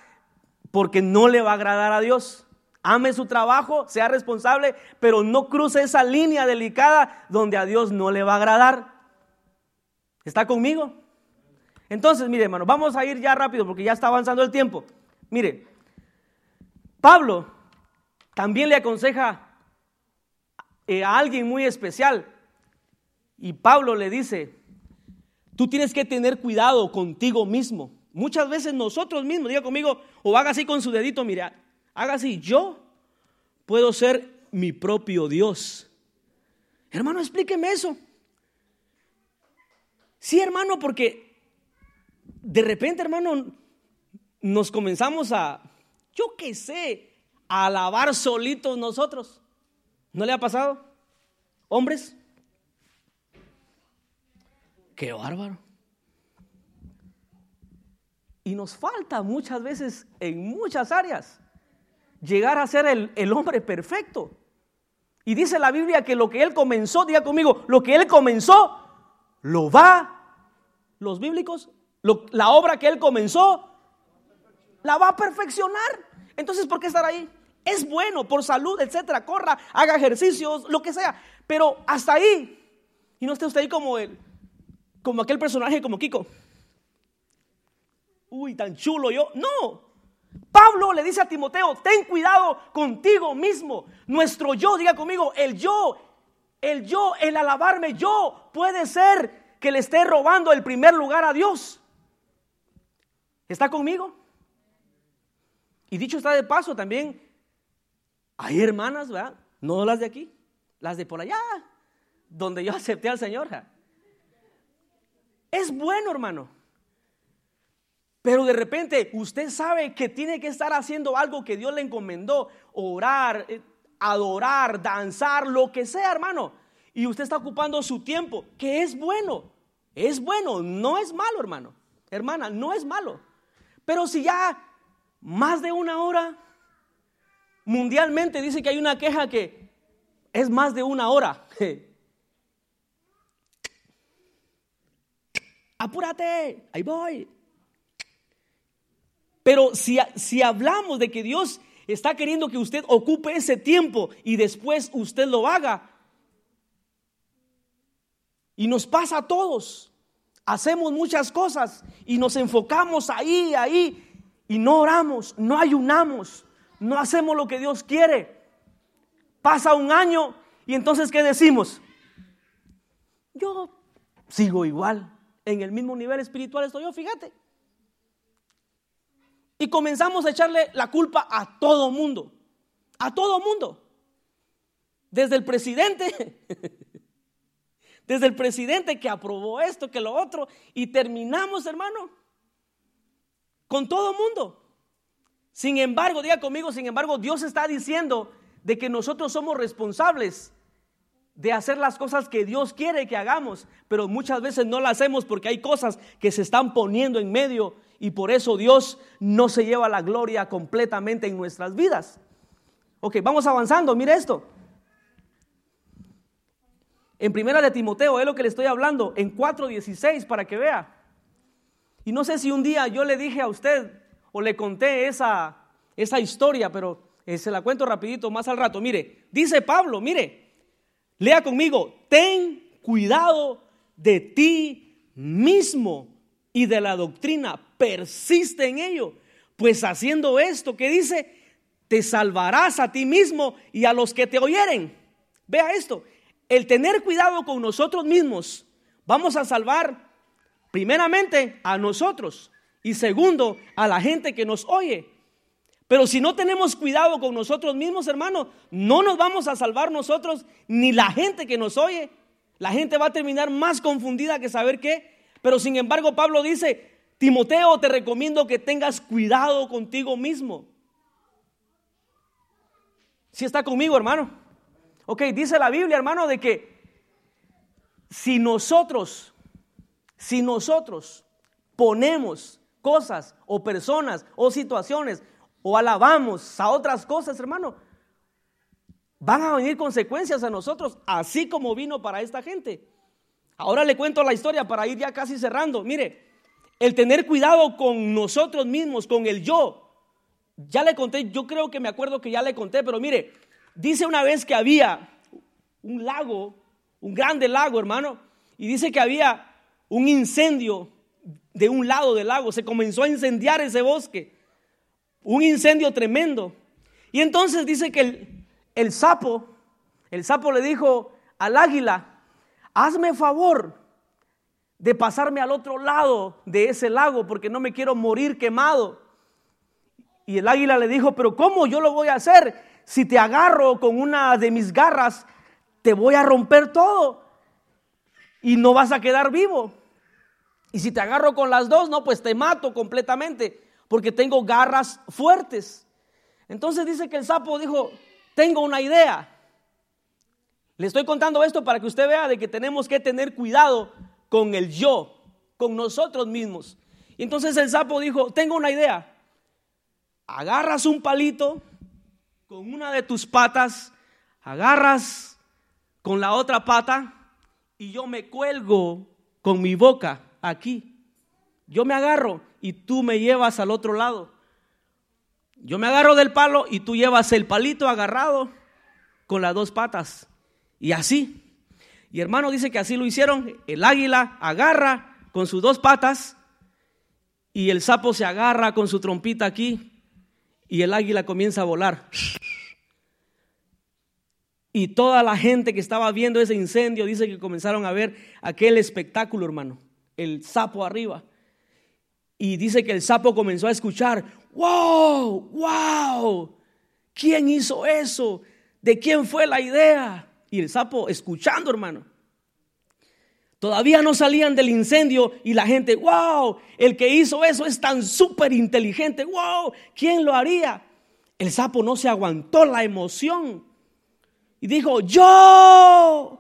porque no le va a agradar a Dios. Ame su trabajo, sea responsable, pero no cruce esa línea delicada donde a Dios no le va a agradar. ¿Está conmigo? Entonces, mire, hermano, vamos a ir ya rápido porque ya está avanzando el tiempo. Mire, Pablo también le aconseja eh, a alguien muy especial. Y Pablo le dice, Tú tienes que tener cuidado contigo mismo. Muchas veces nosotros mismos, diga conmigo, o haga así con su dedito, mira, haga así, yo puedo ser mi propio Dios. Hermano, explíqueme eso. Sí, hermano, porque de repente, hermano, nos comenzamos a, yo qué sé, a alabar solitos nosotros. ¿No le ha pasado? Hombres, Qué bárbaro. Y nos falta muchas veces en muchas áreas llegar a ser el, hombre perfecto. Y dice la Biblia que lo que él comenzó, diga conmigo, lo que él comenzó, lo va, los bíblicos, la obra que él comenzó, la va a perfeccionar. Entonces, ¿por qué estar ahí? Es bueno por salud, etcétera. Corra, haga ejercicios, lo que sea. Pero hasta ahí. Y no esté usted ahí como el, como aquel personaje como Kiko. Uy, tan chulo yo. No. Pablo le dice a Timoteo, ten cuidado contigo mismo. Nuestro yo, diga conmigo, el yo, el yo, el alabarme yo, puede ser que le esté robando el primer lugar a Dios. ¿Está conmigo? Y dicho está de paso también, hay hermanas, ¿verdad? No las de aquí, las de por allá, donde yo acepté al Señor. Es bueno, hermano. Pero de repente usted sabe que tiene que estar haciendo algo que Dios le encomendó, orar, eh, adorar, danzar, lo que sea, hermano. Y usted está ocupando su tiempo, que es bueno, es bueno, no es malo, hermano. Hermana, no es malo. Pero si ya más de una hora, mundialmente dice que hay una queja que es más de una hora. Apúrate, ahí voy. Pero si, si hablamos de que Dios está queriendo que usted ocupe ese tiempo y después usted lo haga, y nos pasa a todos, hacemos muchas cosas y nos enfocamos ahí, ahí, y no oramos, no ayunamos, no hacemos lo que Dios quiere. Pasa un año y entonces ¿qué decimos? Yo sigo igual, en el mismo nivel espiritual estoy yo, fíjate. Y comenzamos a echarle la culpa a todo mundo, a todo mundo. Desde el presidente, desde el presidente que aprobó esto, que lo otro, y terminamos, hermano, con todo mundo. Sin embargo, diga conmigo, sin embargo, Dios está diciendo de que nosotros somos responsables de hacer las cosas que Dios quiere que hagamos, pero muchas veces no las hacemos porque hay cosas que se están poniendo en medio y por eso Dios no se lleva la gloria completamente en nuestras vidas. Ok, vamos avanzando, mire esto. En primera de Timoteo es lo que le estoy hablando, en 4.16 para que vea. Y no sé si un día yo le dije a usted o le conté esa, esa historia, pero eh, se la cuento rapidito más al rato. Mire, dice Pablo, mire, lea conmigo, ten cuidado de ti mismo y de la doctrina, persiste en ello, pues haciendo esto que dice, te salvarás a ti mismo y a los que te oyeren. Vea esto, el tener cuidado con nosotros mismos, vamos a salvar Primeramente a nosotros y segundo a la gente que nos oye. Pero si no tenemos cuidado con nosotros mismos, hermano, no nos vamos a salvar nosotros ni la gente que nos oye. La gente va a terminar más confundida que saber qué. Pero sin embargo, Pablo dice, Timoteo, te recomiendo que tengas cuidado contigo mismo. Si está conmigo, hermano. Ok, dice la Biblia, hermano, de que si nosotros si nosotros ponemos cosas o personas o situaciones o alabamos a otras cosas, hermano, van a venir consecuencias a nosotros, así como vino para esta gente. Ahora le cuento la historia para ir ya casi cerrando. Mire, el tener cuidado con nosotros mismos, con el yo. Ya le conté, yo creo que me acuerdo que ya le conté, pero mire, dice una vez que había un lago, un grande lago, hermano, y dice que había un incendio de un lado del lago, se comenzó a incendiar ese bosque, un incendio tremendo. Y entonces dice que el, el sapo, el sapo le dijo al águila, hazme favor de pasarme al otro lado de ese lago porque no me quiero morir quemado. Y el águila le dijo, pero ¿cómo yo lo voy a hacer? Si te agarro con una de mis garras, te voy a romper todo y no vas a quedar vivo. Y si te agarro con las dos, no, pues te mato completamente, porque tengo garras fuertes. Entonces dice que el sapo dijo, tengo una idea. Le estoy contando esto para que usted vea de que tenemos que tener cuidado con el yo, con nosotros mismos. Y entonces el sapo dijo, tengo una idea. Agarras un palito con una de tus patas, agarras con la otra pata y yo me cuelgo con mi boca aquí. Yo me agarro y tú me llevas al otro lado. Yo me agarro del palo y tú llevas el palito agarrado con las dos patas. Y así. Y hermano dice que así lo hicieron. El águila agarra con sus dos patas y el sapo se agarra con su trompita aquí y el águila comienza a volar. Y toda la gente que estaba viendo ese incendio dice que comenzaron a ver aquel espectáculo, hermano. El sapo arriba. Y dice que el sapo comenzó a escuchar, wow, wow, ¿quién hizo eso? ¿De quién fue la idea? Y el sapo escuchando, hermano. Todavía no salían del incendio y la gente, wow, el que hizo eso es tan súper inteligente, wow, ¿quién lo haría? El sapo no se aguantó la emoción y dijo, yo.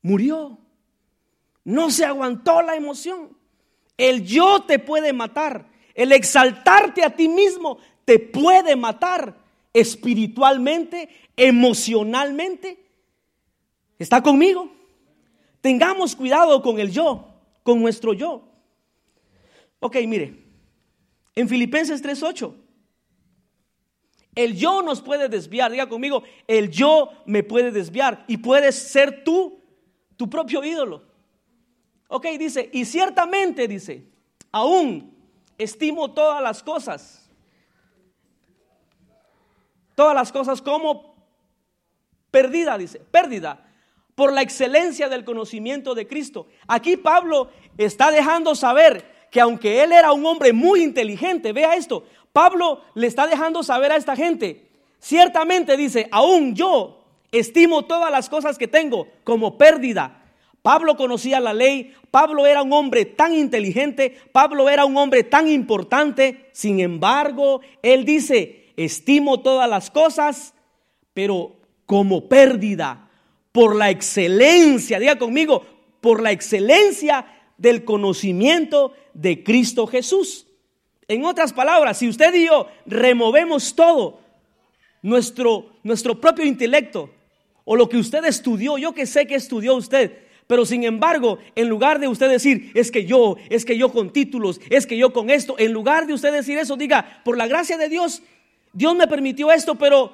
Murió. No se aguantó la emoción. El yo te puede matar. El exaltarte a ti mismo te puede matar espiritualmente, emocionalmente ¿Está conmigo? Tengamos cuidado con el yo, con nuestro yo. Ok, mire, en Filipenses 3:8, el yo nos puede desviar, diga conmigo, el yo me puede desviar y puedes ser tú, tu propio ídolo. Ok, dice, y ciertamente dice, aún estimo todas las cosas, todas las cosas como perdida, dice, pérdida por la excelencia del conocimiento de Cristo. Aquí Pablo está dejando saber que aunque él era un hombre muy inteligente, vea esto, Pablo le está dejando saber a esta gente, ciertamente dice, aún yo estimo todas las cosas que tengo como pérdida. Pablo conocía la ley, Pablo era un hombre tan inteligente, Pablo era un hombre tan importante, sin embargo, él dice, estimo todas las cosas, pero como pérdida por la excelencia, diga conmigo, por la excelencia del conocimiento de Cristo Jesús. En otras palabras, si usted y yo removemos todo, nuestro, nuestro propio intelecto, o lo que usted estudió, yo que sé que estudió usted, pero sin embargo, en lugar de usted decir, es que yo, es que yo con títulos, es que yo con esto, en lugar de usted decir eso, diga, por la gracia de Dios, Dios me permitió esto, pero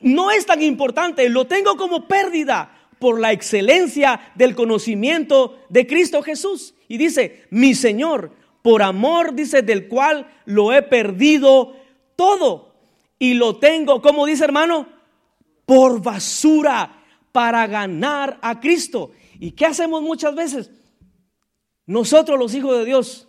no es tan importante, lo tengo como pérdida, por la excelencia del conocimiento de Cristo Jesús. Y dice, mi Señor, por amor, dice, del cual lo he perdido todo. Y lo tengo, como dice hermano, por basura para ganar a Cristo. ¿Y qué hacemos muchas veces? Nosotros los hijos de Dios,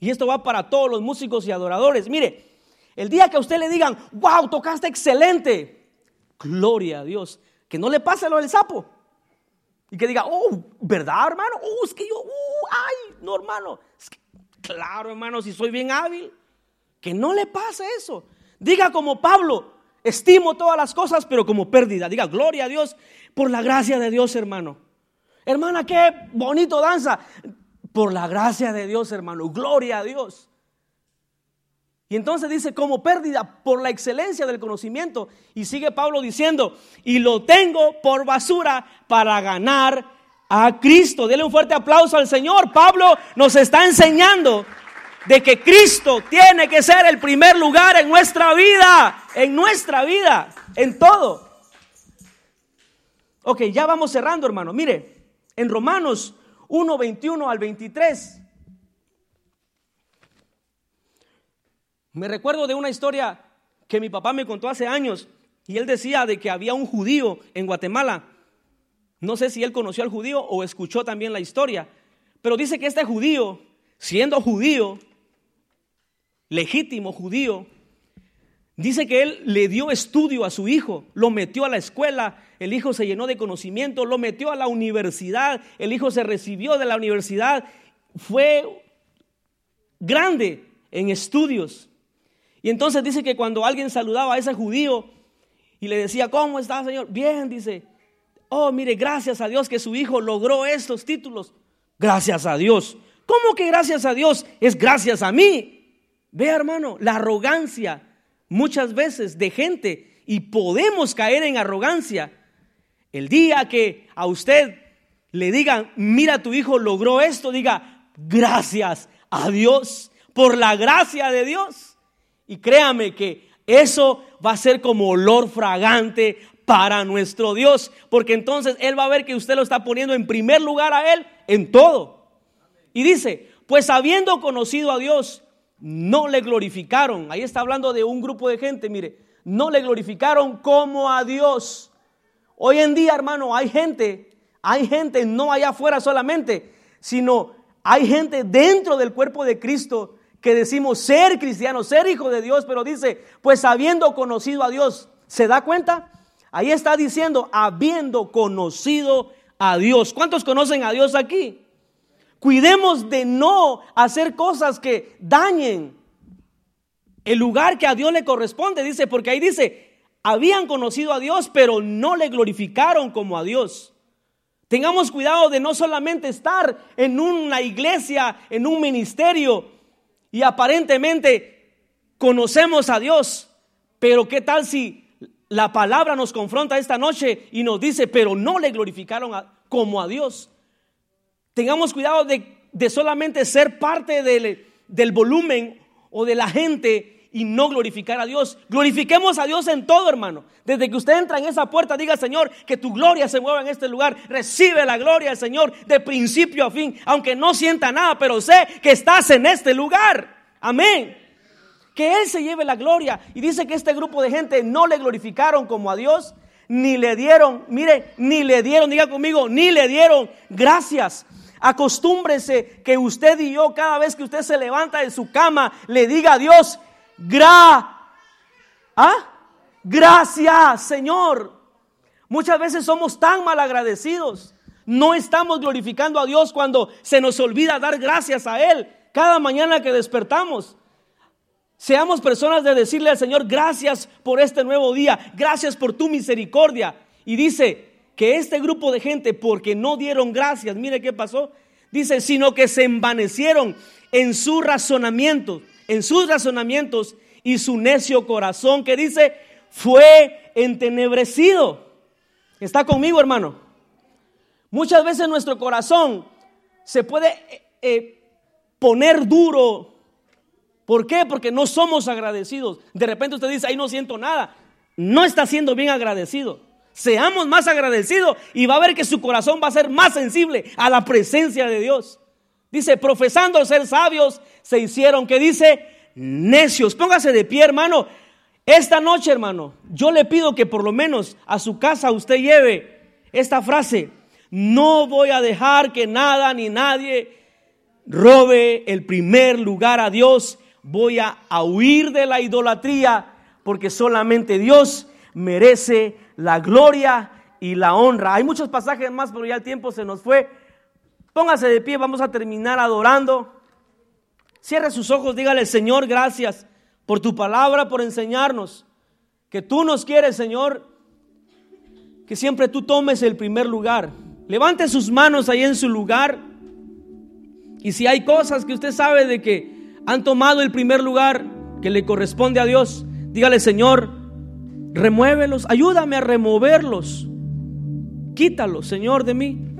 y esto va para todos los músicos y adoradores, mire, el día que a usted le digan, wow, tocaste excelente, gloria a Dios, que no le pase lo del sapo. Y que diga, oh, ¿verdad, hermano? Oh, es que yo, uh, ay, no, hermano. claro, hermano, si soy bien hábil. Que no le pase eso. Diga como Pablo, estimo todas las cosas, pero como pérdida. Diga, gloria a Dios por la gracia de Dios, hermano. Hermana, qué bonito danza. Por la gracia de Dios, hermano. Gloria a Dios. Y entonces dice, como pérdida por la excelencia del conocimiento. Y sigue Pablo diciendo, y lo tengo por basura para ganar a Cristo. Dele un fuerte aplauso al Señor. Pablo nos está enseñando de que Cristo tiene que ser el primer lugar en nuestra vida, en nuestra vida, en todo. Ok, ya vamos cerrando, hermano. Mire, en Romanos 1, 21 al 23 Me recuerdo de una historia que mi papá me contó hace años y él decía de que había un judío en Guatemala. No sé si él conoció al judío o escuchó también la historia, pero dice que este judío, siendo judío, legítimo judío, dice que él le dio estudio a su hijo, lo metió a la escuela, el hijo se llenó de conocimiento, lo metió a la universidad, el hijo se recibió de la universidad, fue grande en estudios. Y entonces dice que cuando alguien saludaba a ese judío y le decía, ¿cómo está, Señor? Bien, dice, oh, mire, gracias a Dios que su hijo logró estos títulos. Gracias a Dios. ¿Cómo que gracias a Dios? Es gracias a mí. Vea, hermano, la arrogancia muchas veces de gente y podemos caer en arrogancia. El día que a usted le digan, mira, tu hijo logró esto, diga, gracias a Dios por la gracia de Dios. Y créame que eso va a ser como olor fragante para nuestro Dios, porque entonces Él va a ver que usted lo está poniendo en primer lugar a Él en todo. Y dice, pues habiendo conocido a Dios, no le glorificaron. Ahí está hablando de un grupo de gente, mire, no le glorificaron como a Dios. Hoy en día, hermano, hay gente, hay gente no allá afuera solamente, sino hay gente dentro del cuerpo de Cristo que decimos ser cristianos, ser hijo de Dios, pero dice, pues habiendo conocido a Dios, ¿se da cuenta? Ahí está diciendo, habiendo conocido a Dios. ¿Cuántos conocen a Dios aquí? Cuidemos de no hacer cosas que dañen el lugar que a Dios le corresponde. Dice, porque ahí dice, habían conocido a Dios, pero no le glorificaron como a Dios. Tengamos cuidado de no solamente estar en una iglesia, en un ministerio, y aparentemente conocemos a Dios, pero ¿qué tal si la palabra nos confronta esta noche y nos dice, pero no le glorificaron como a Dios? Tengamos cuidado de, solamente ser parte del, del volumen o de la gente y no glorificar a Dios. Glorifiquemos a Dios en todo, hermano. Desde que usted entra en esa puerta, diga, Señor, que tu gloria se mueva en este lugar. Recibe la gloria del Señor de principio a fin, aunque no sienta nada, pero sé que estás en este lugar. Amén. Que Él se lleve la gloria. Y dice que este grupo de gente no le glorificaron como a Dios, ni le dieron, mire, ni le dieron, diga conmigo, ni le dieron gracias. Acostúmbrese que usted y yo, cada vez que usted se levanta de su cama, le diga a Dios, ¿ah? gracias, Señor. Muchas veces somos tan mal agradecidos. No estamos glorificando a Dios cuando se nos olvida dar gracias a Él cada mañana que despertamos. Seamos personas de decirle al Señor, gracias por este nuevo día, gracias por tu misericordia. Y dice, que este grupo de gente, porque no dieron gracias, mire qué pasó, dice, sino que se envanecieron en su razonamiento, en sus razonamientos y su necio corazón, que dice, fue entenebrecido. ¿Está conmigo, hermano? Muchas veces nuestro corazón se puede eh, eh, poner duro. ¿Por qué? Porque no somos agradecidos. De repente usted dice, ahí no siento nada. No está siendo bien agradecido. Seamos más agradecidos y va a ver que su corazón va a ser más sensible a la presencia de Dios. Dice, profesando ser sabios, se hicieron, que dice, necios. Póngase de pie, hermano. Esta noche, hermano, yo le pido que por lo menos a su casa usted lleve esta frase. No voy a dejar que nada ni nadie robe el primer lugar a Dios. Voy a huir de la idolatría porque solamente Dios merece la gloria y la honra. Hay muchos pasajes más, pero ya el tiempo se nos fue. Póngase de pie, vamos a terminar adorando. Cierre sus ojos, dígale, Señor, gracias por tu palabra, por enseñarnos que tú nos quieres, Señor, que siempre tú tomes el primer lugar. Levante sus manos ahí en su lugar. Y si hay cosas que usted sabe de que han tomado el primer lugar que le corresponde a Dios, dígale, Señor, Remuévelos, ayúdame a removerlos. Quítalos, Señor, de mí.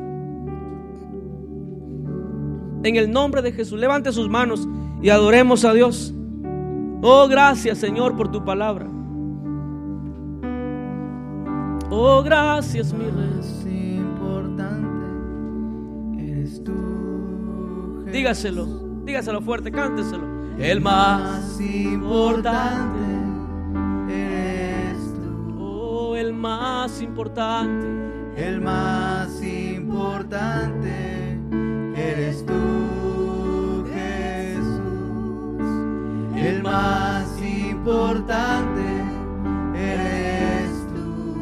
En el nombre de Jesús, levante sus manos y adoremos a Dios. Oh, gracias, Señor, por tu palabra. Oh, gracias, mi rey. importante eres tú. Dígaselo, dígaselo fuerte, cánteselo. El más importante el más importante. El más importante más importante eres tú.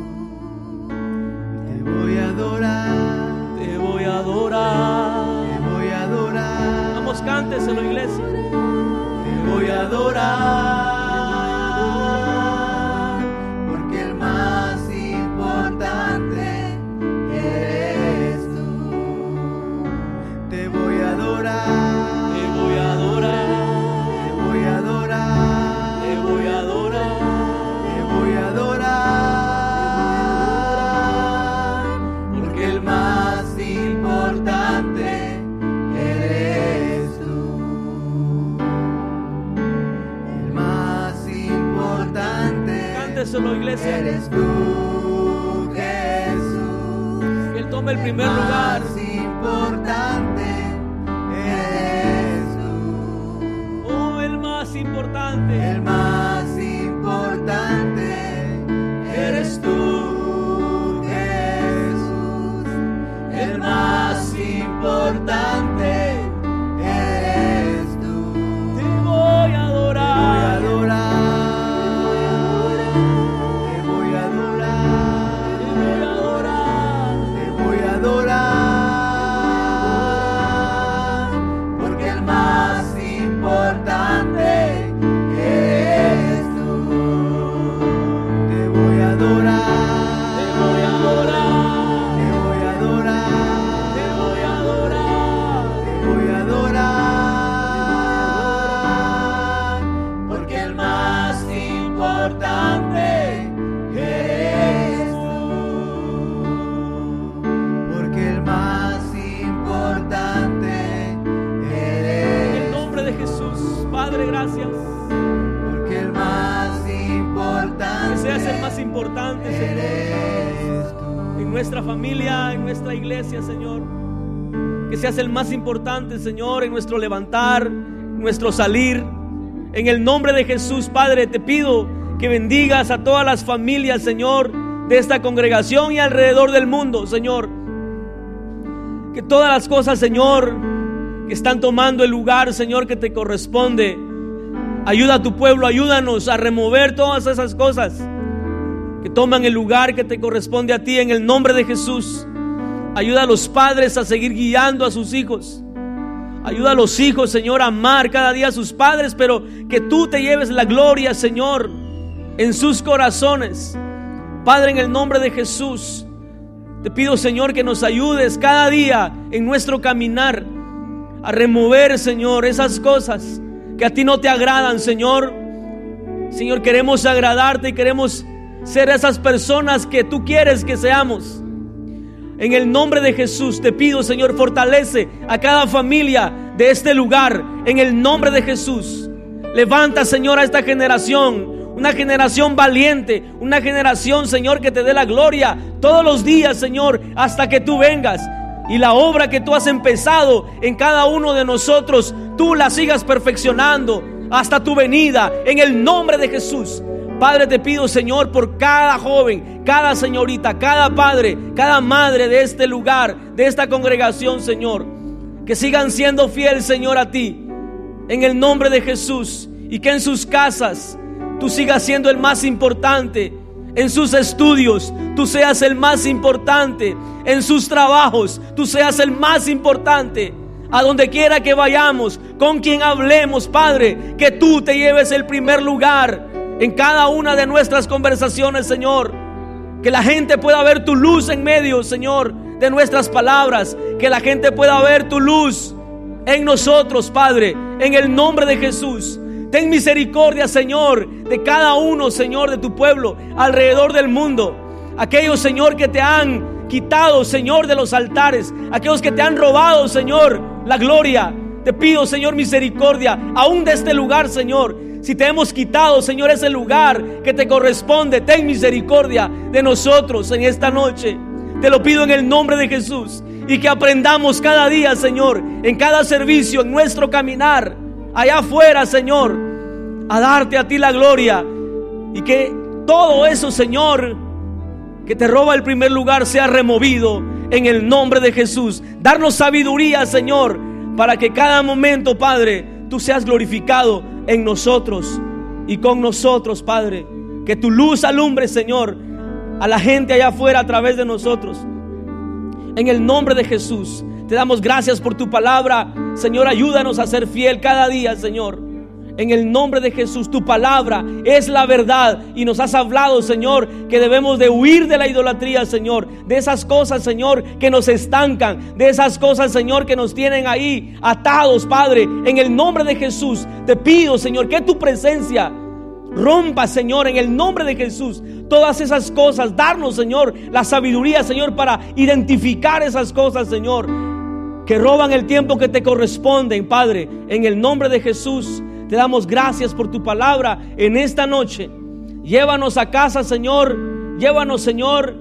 Te voy a adorar. Te voy a adorar. Te voy a adorar. Vamos, cánteselo, iglesia. Te voy a adorar. Iglesia. Eres tú, Jesús. Que Él tome el primer lugar. Más importante eres tú. Oh, el más importante. El más Que seas el más importante, Señor, en nuestro levantar, nuestro salir. En el nombre de Jesús, Padre, te pido que bendigas a todas las familias, Señor, de esta congregación y alrededor del mundo, Señor. Que todas las cosas, Señor, que están tomando el lugar, Señor, que te corresponde. Ayuda a tu pueblo, ayúdanos a remover todas esas cosas que toman el lugar que te corresponde a ti en el nombre de Jesús. Ayuda a los padres a seguir guiando a sus hijos. Ayuda a los hijos, Señor, a amar cada día a sus padres, pero que tú te lleves la gloria, Señor, en sus corazones. Padre, en el nombre de Jesús, te pido, Señor, que nos ayudes cada día en nuestro caminar a remover, Señor, esas cosas que a ti no te agradan, Señor. Señor, queremos agradarte y queremos ser esas personas que tú quieres que seamos. En el nombre de Jesús te pido, Señor, fortalece a cada familia de este lugar. En el nombre de Jesús. Levanta, Señor, a esta generación. Una generación valiente. Una generación, Señor, que te dé la gloria todos los días, Señor, hasta que tú vengas. Y la obra que tú has empezado en cada uno de nosotros, tú la sigas perfeccionando hasta tu venida. En el nombre de Jesús. Padre, te pido, Señor, por cada joven, cada señorita, cada padre, cada madre de este lugar, de esta congregación, Señor, que sigan siendo fiel, Señor, a ti, en el nombre de Jesús, y que en sus casas tú sigas siendo el más importante, en sus estudios tú seas el más importante, en sus trabajos tú seas el más importante. A donde quiera que vayamos, con quien hablemos, Padre, que tú te lleves el primer lugar en cada una de nuestras conversaciones, Señor. Que la gente pueda ver tu luz en medio, Señor, de nuestras palabras. Que la gente pueda ver tu luz en nosotros, Padre, en el nombre de Jesús. Ten misericordia, Señor, de cada uno, Señor, de tu pueblo alrededor del mundo. Aquellos, Señor, que te han quitado, Señor, de los altares. Aquellos que te han robado, Señor, la gloria. Te pido, Señor, misericordia, aún de este lugar, Señor. Si te hemos quitado, Señor, ese lugar que te corresponde, ten misericordia de nosotros en esta noche. Te lo pido en el nombre de Jesús. Y que aprendamos cada día, Señor, en cada servicio, en nuestro caminar, allá afuera, Señor, a darte a ti la gloria. Y que todo eso, Señor, que te roba el primer lugar, sea removido en el nombre de Jesús. Darnos sabiduría, Señor, para que cada momento, Padre, tú seas glorificado en nosotros y con nosotros, Padre. Que tu luz alumbre, Señor, a la gente allá afuera a través de nosotros. En el nombre de Jesús, te damos gracias por tu palabra. Señor, ayúdanos a ser fiel cada día, Señor. En el nombre de Jesús, tu palabra es la verdad. Y nos has hablado, Señor, que debemos de huir de la idolatría, Señor. De esas cosas, Señor, que nos estancan. De esas cosas, Señor, que nos tienen ahí atados, Padre. En el nombre de Jesús, te pido, Señor, que tu presencia rompa, Señor, en el nombre de Jesús. Todas esas cosas, darnos, Señor, la sabiduría, Señor, para identificar esas cosas, Señor, que roban el tiempo que te corresponden, Padre. En el nombre de Jesús. Te damos gracias por tu palabra en esta noche. Llévanos a casa, Señor. Llévanos, Señor,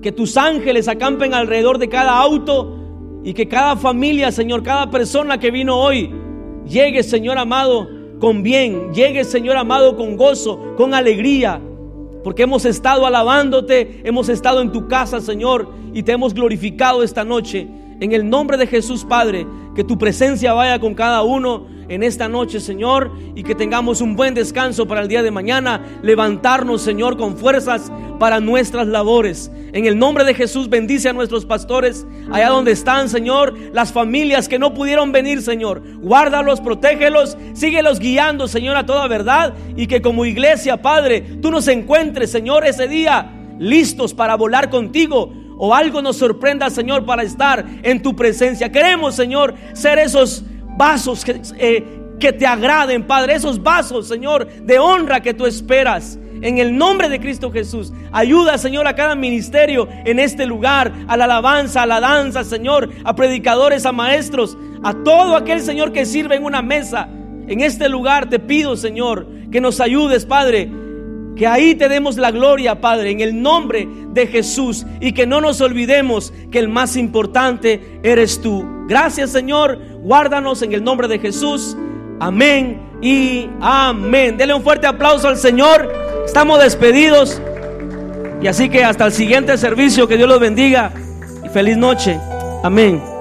que tus ángeles acampen alrededor de cada auto y que cada familia, Señor, cada persona que vino hoy, llegue, Señor amado, con bien. Llegue, Señor amado, con gozo, con alegría. Porque hemos estado alabándote, hemos estado en tu casa, Señor, y te hemos glorificado esta noche. En el nombre de Jesús, Padre, que tu presencia vaya con cada uno en esta noche, Señor, y que tengamos un buen descanso para el día de mañana. Levantarnos, Señor, con fuerzas para nuestras labores. En el nombre de Jesús, bendice a nuestros pastores allá donde están, Señor. Las familias que no pudieron venir, Señor. Guárdalos, protégelos, síguelos guiando, Señor, a toda verdad. Y que como iglesia, Padre, tú nos encuentres, Señor, ese día listos para volar contigo o algo nos sorprenda, Señor, para estar en tu presencia. Queremos, Señor, ser esos vasos que, eh, que te agraden, Padre, esos vasos, Señor, de honra que tú esperas. En el nombre de Cristo Jesús, ayuda, Señor, a cada ministerio en este lugar, a la alabanza, a la danza, Señor, a predicadores, a maestros, a todo aquel, Señor, que sirve en una mesa. En este lugar te pido, Señor, que nos ayudes, Padre, que ahí te demos la gloria, Padre, en el nombre de Jesús y que no nos olvidemos que el más importante eres tú. Gracias, Señor. Guárdanos en el nombre de Jesús. Amén y amén. Dele un fuerte aplauso al Señor. Estamos despedidos. Y así que hasta el siguiente servicio, que Dios los bendiga y feliz noche. Amén.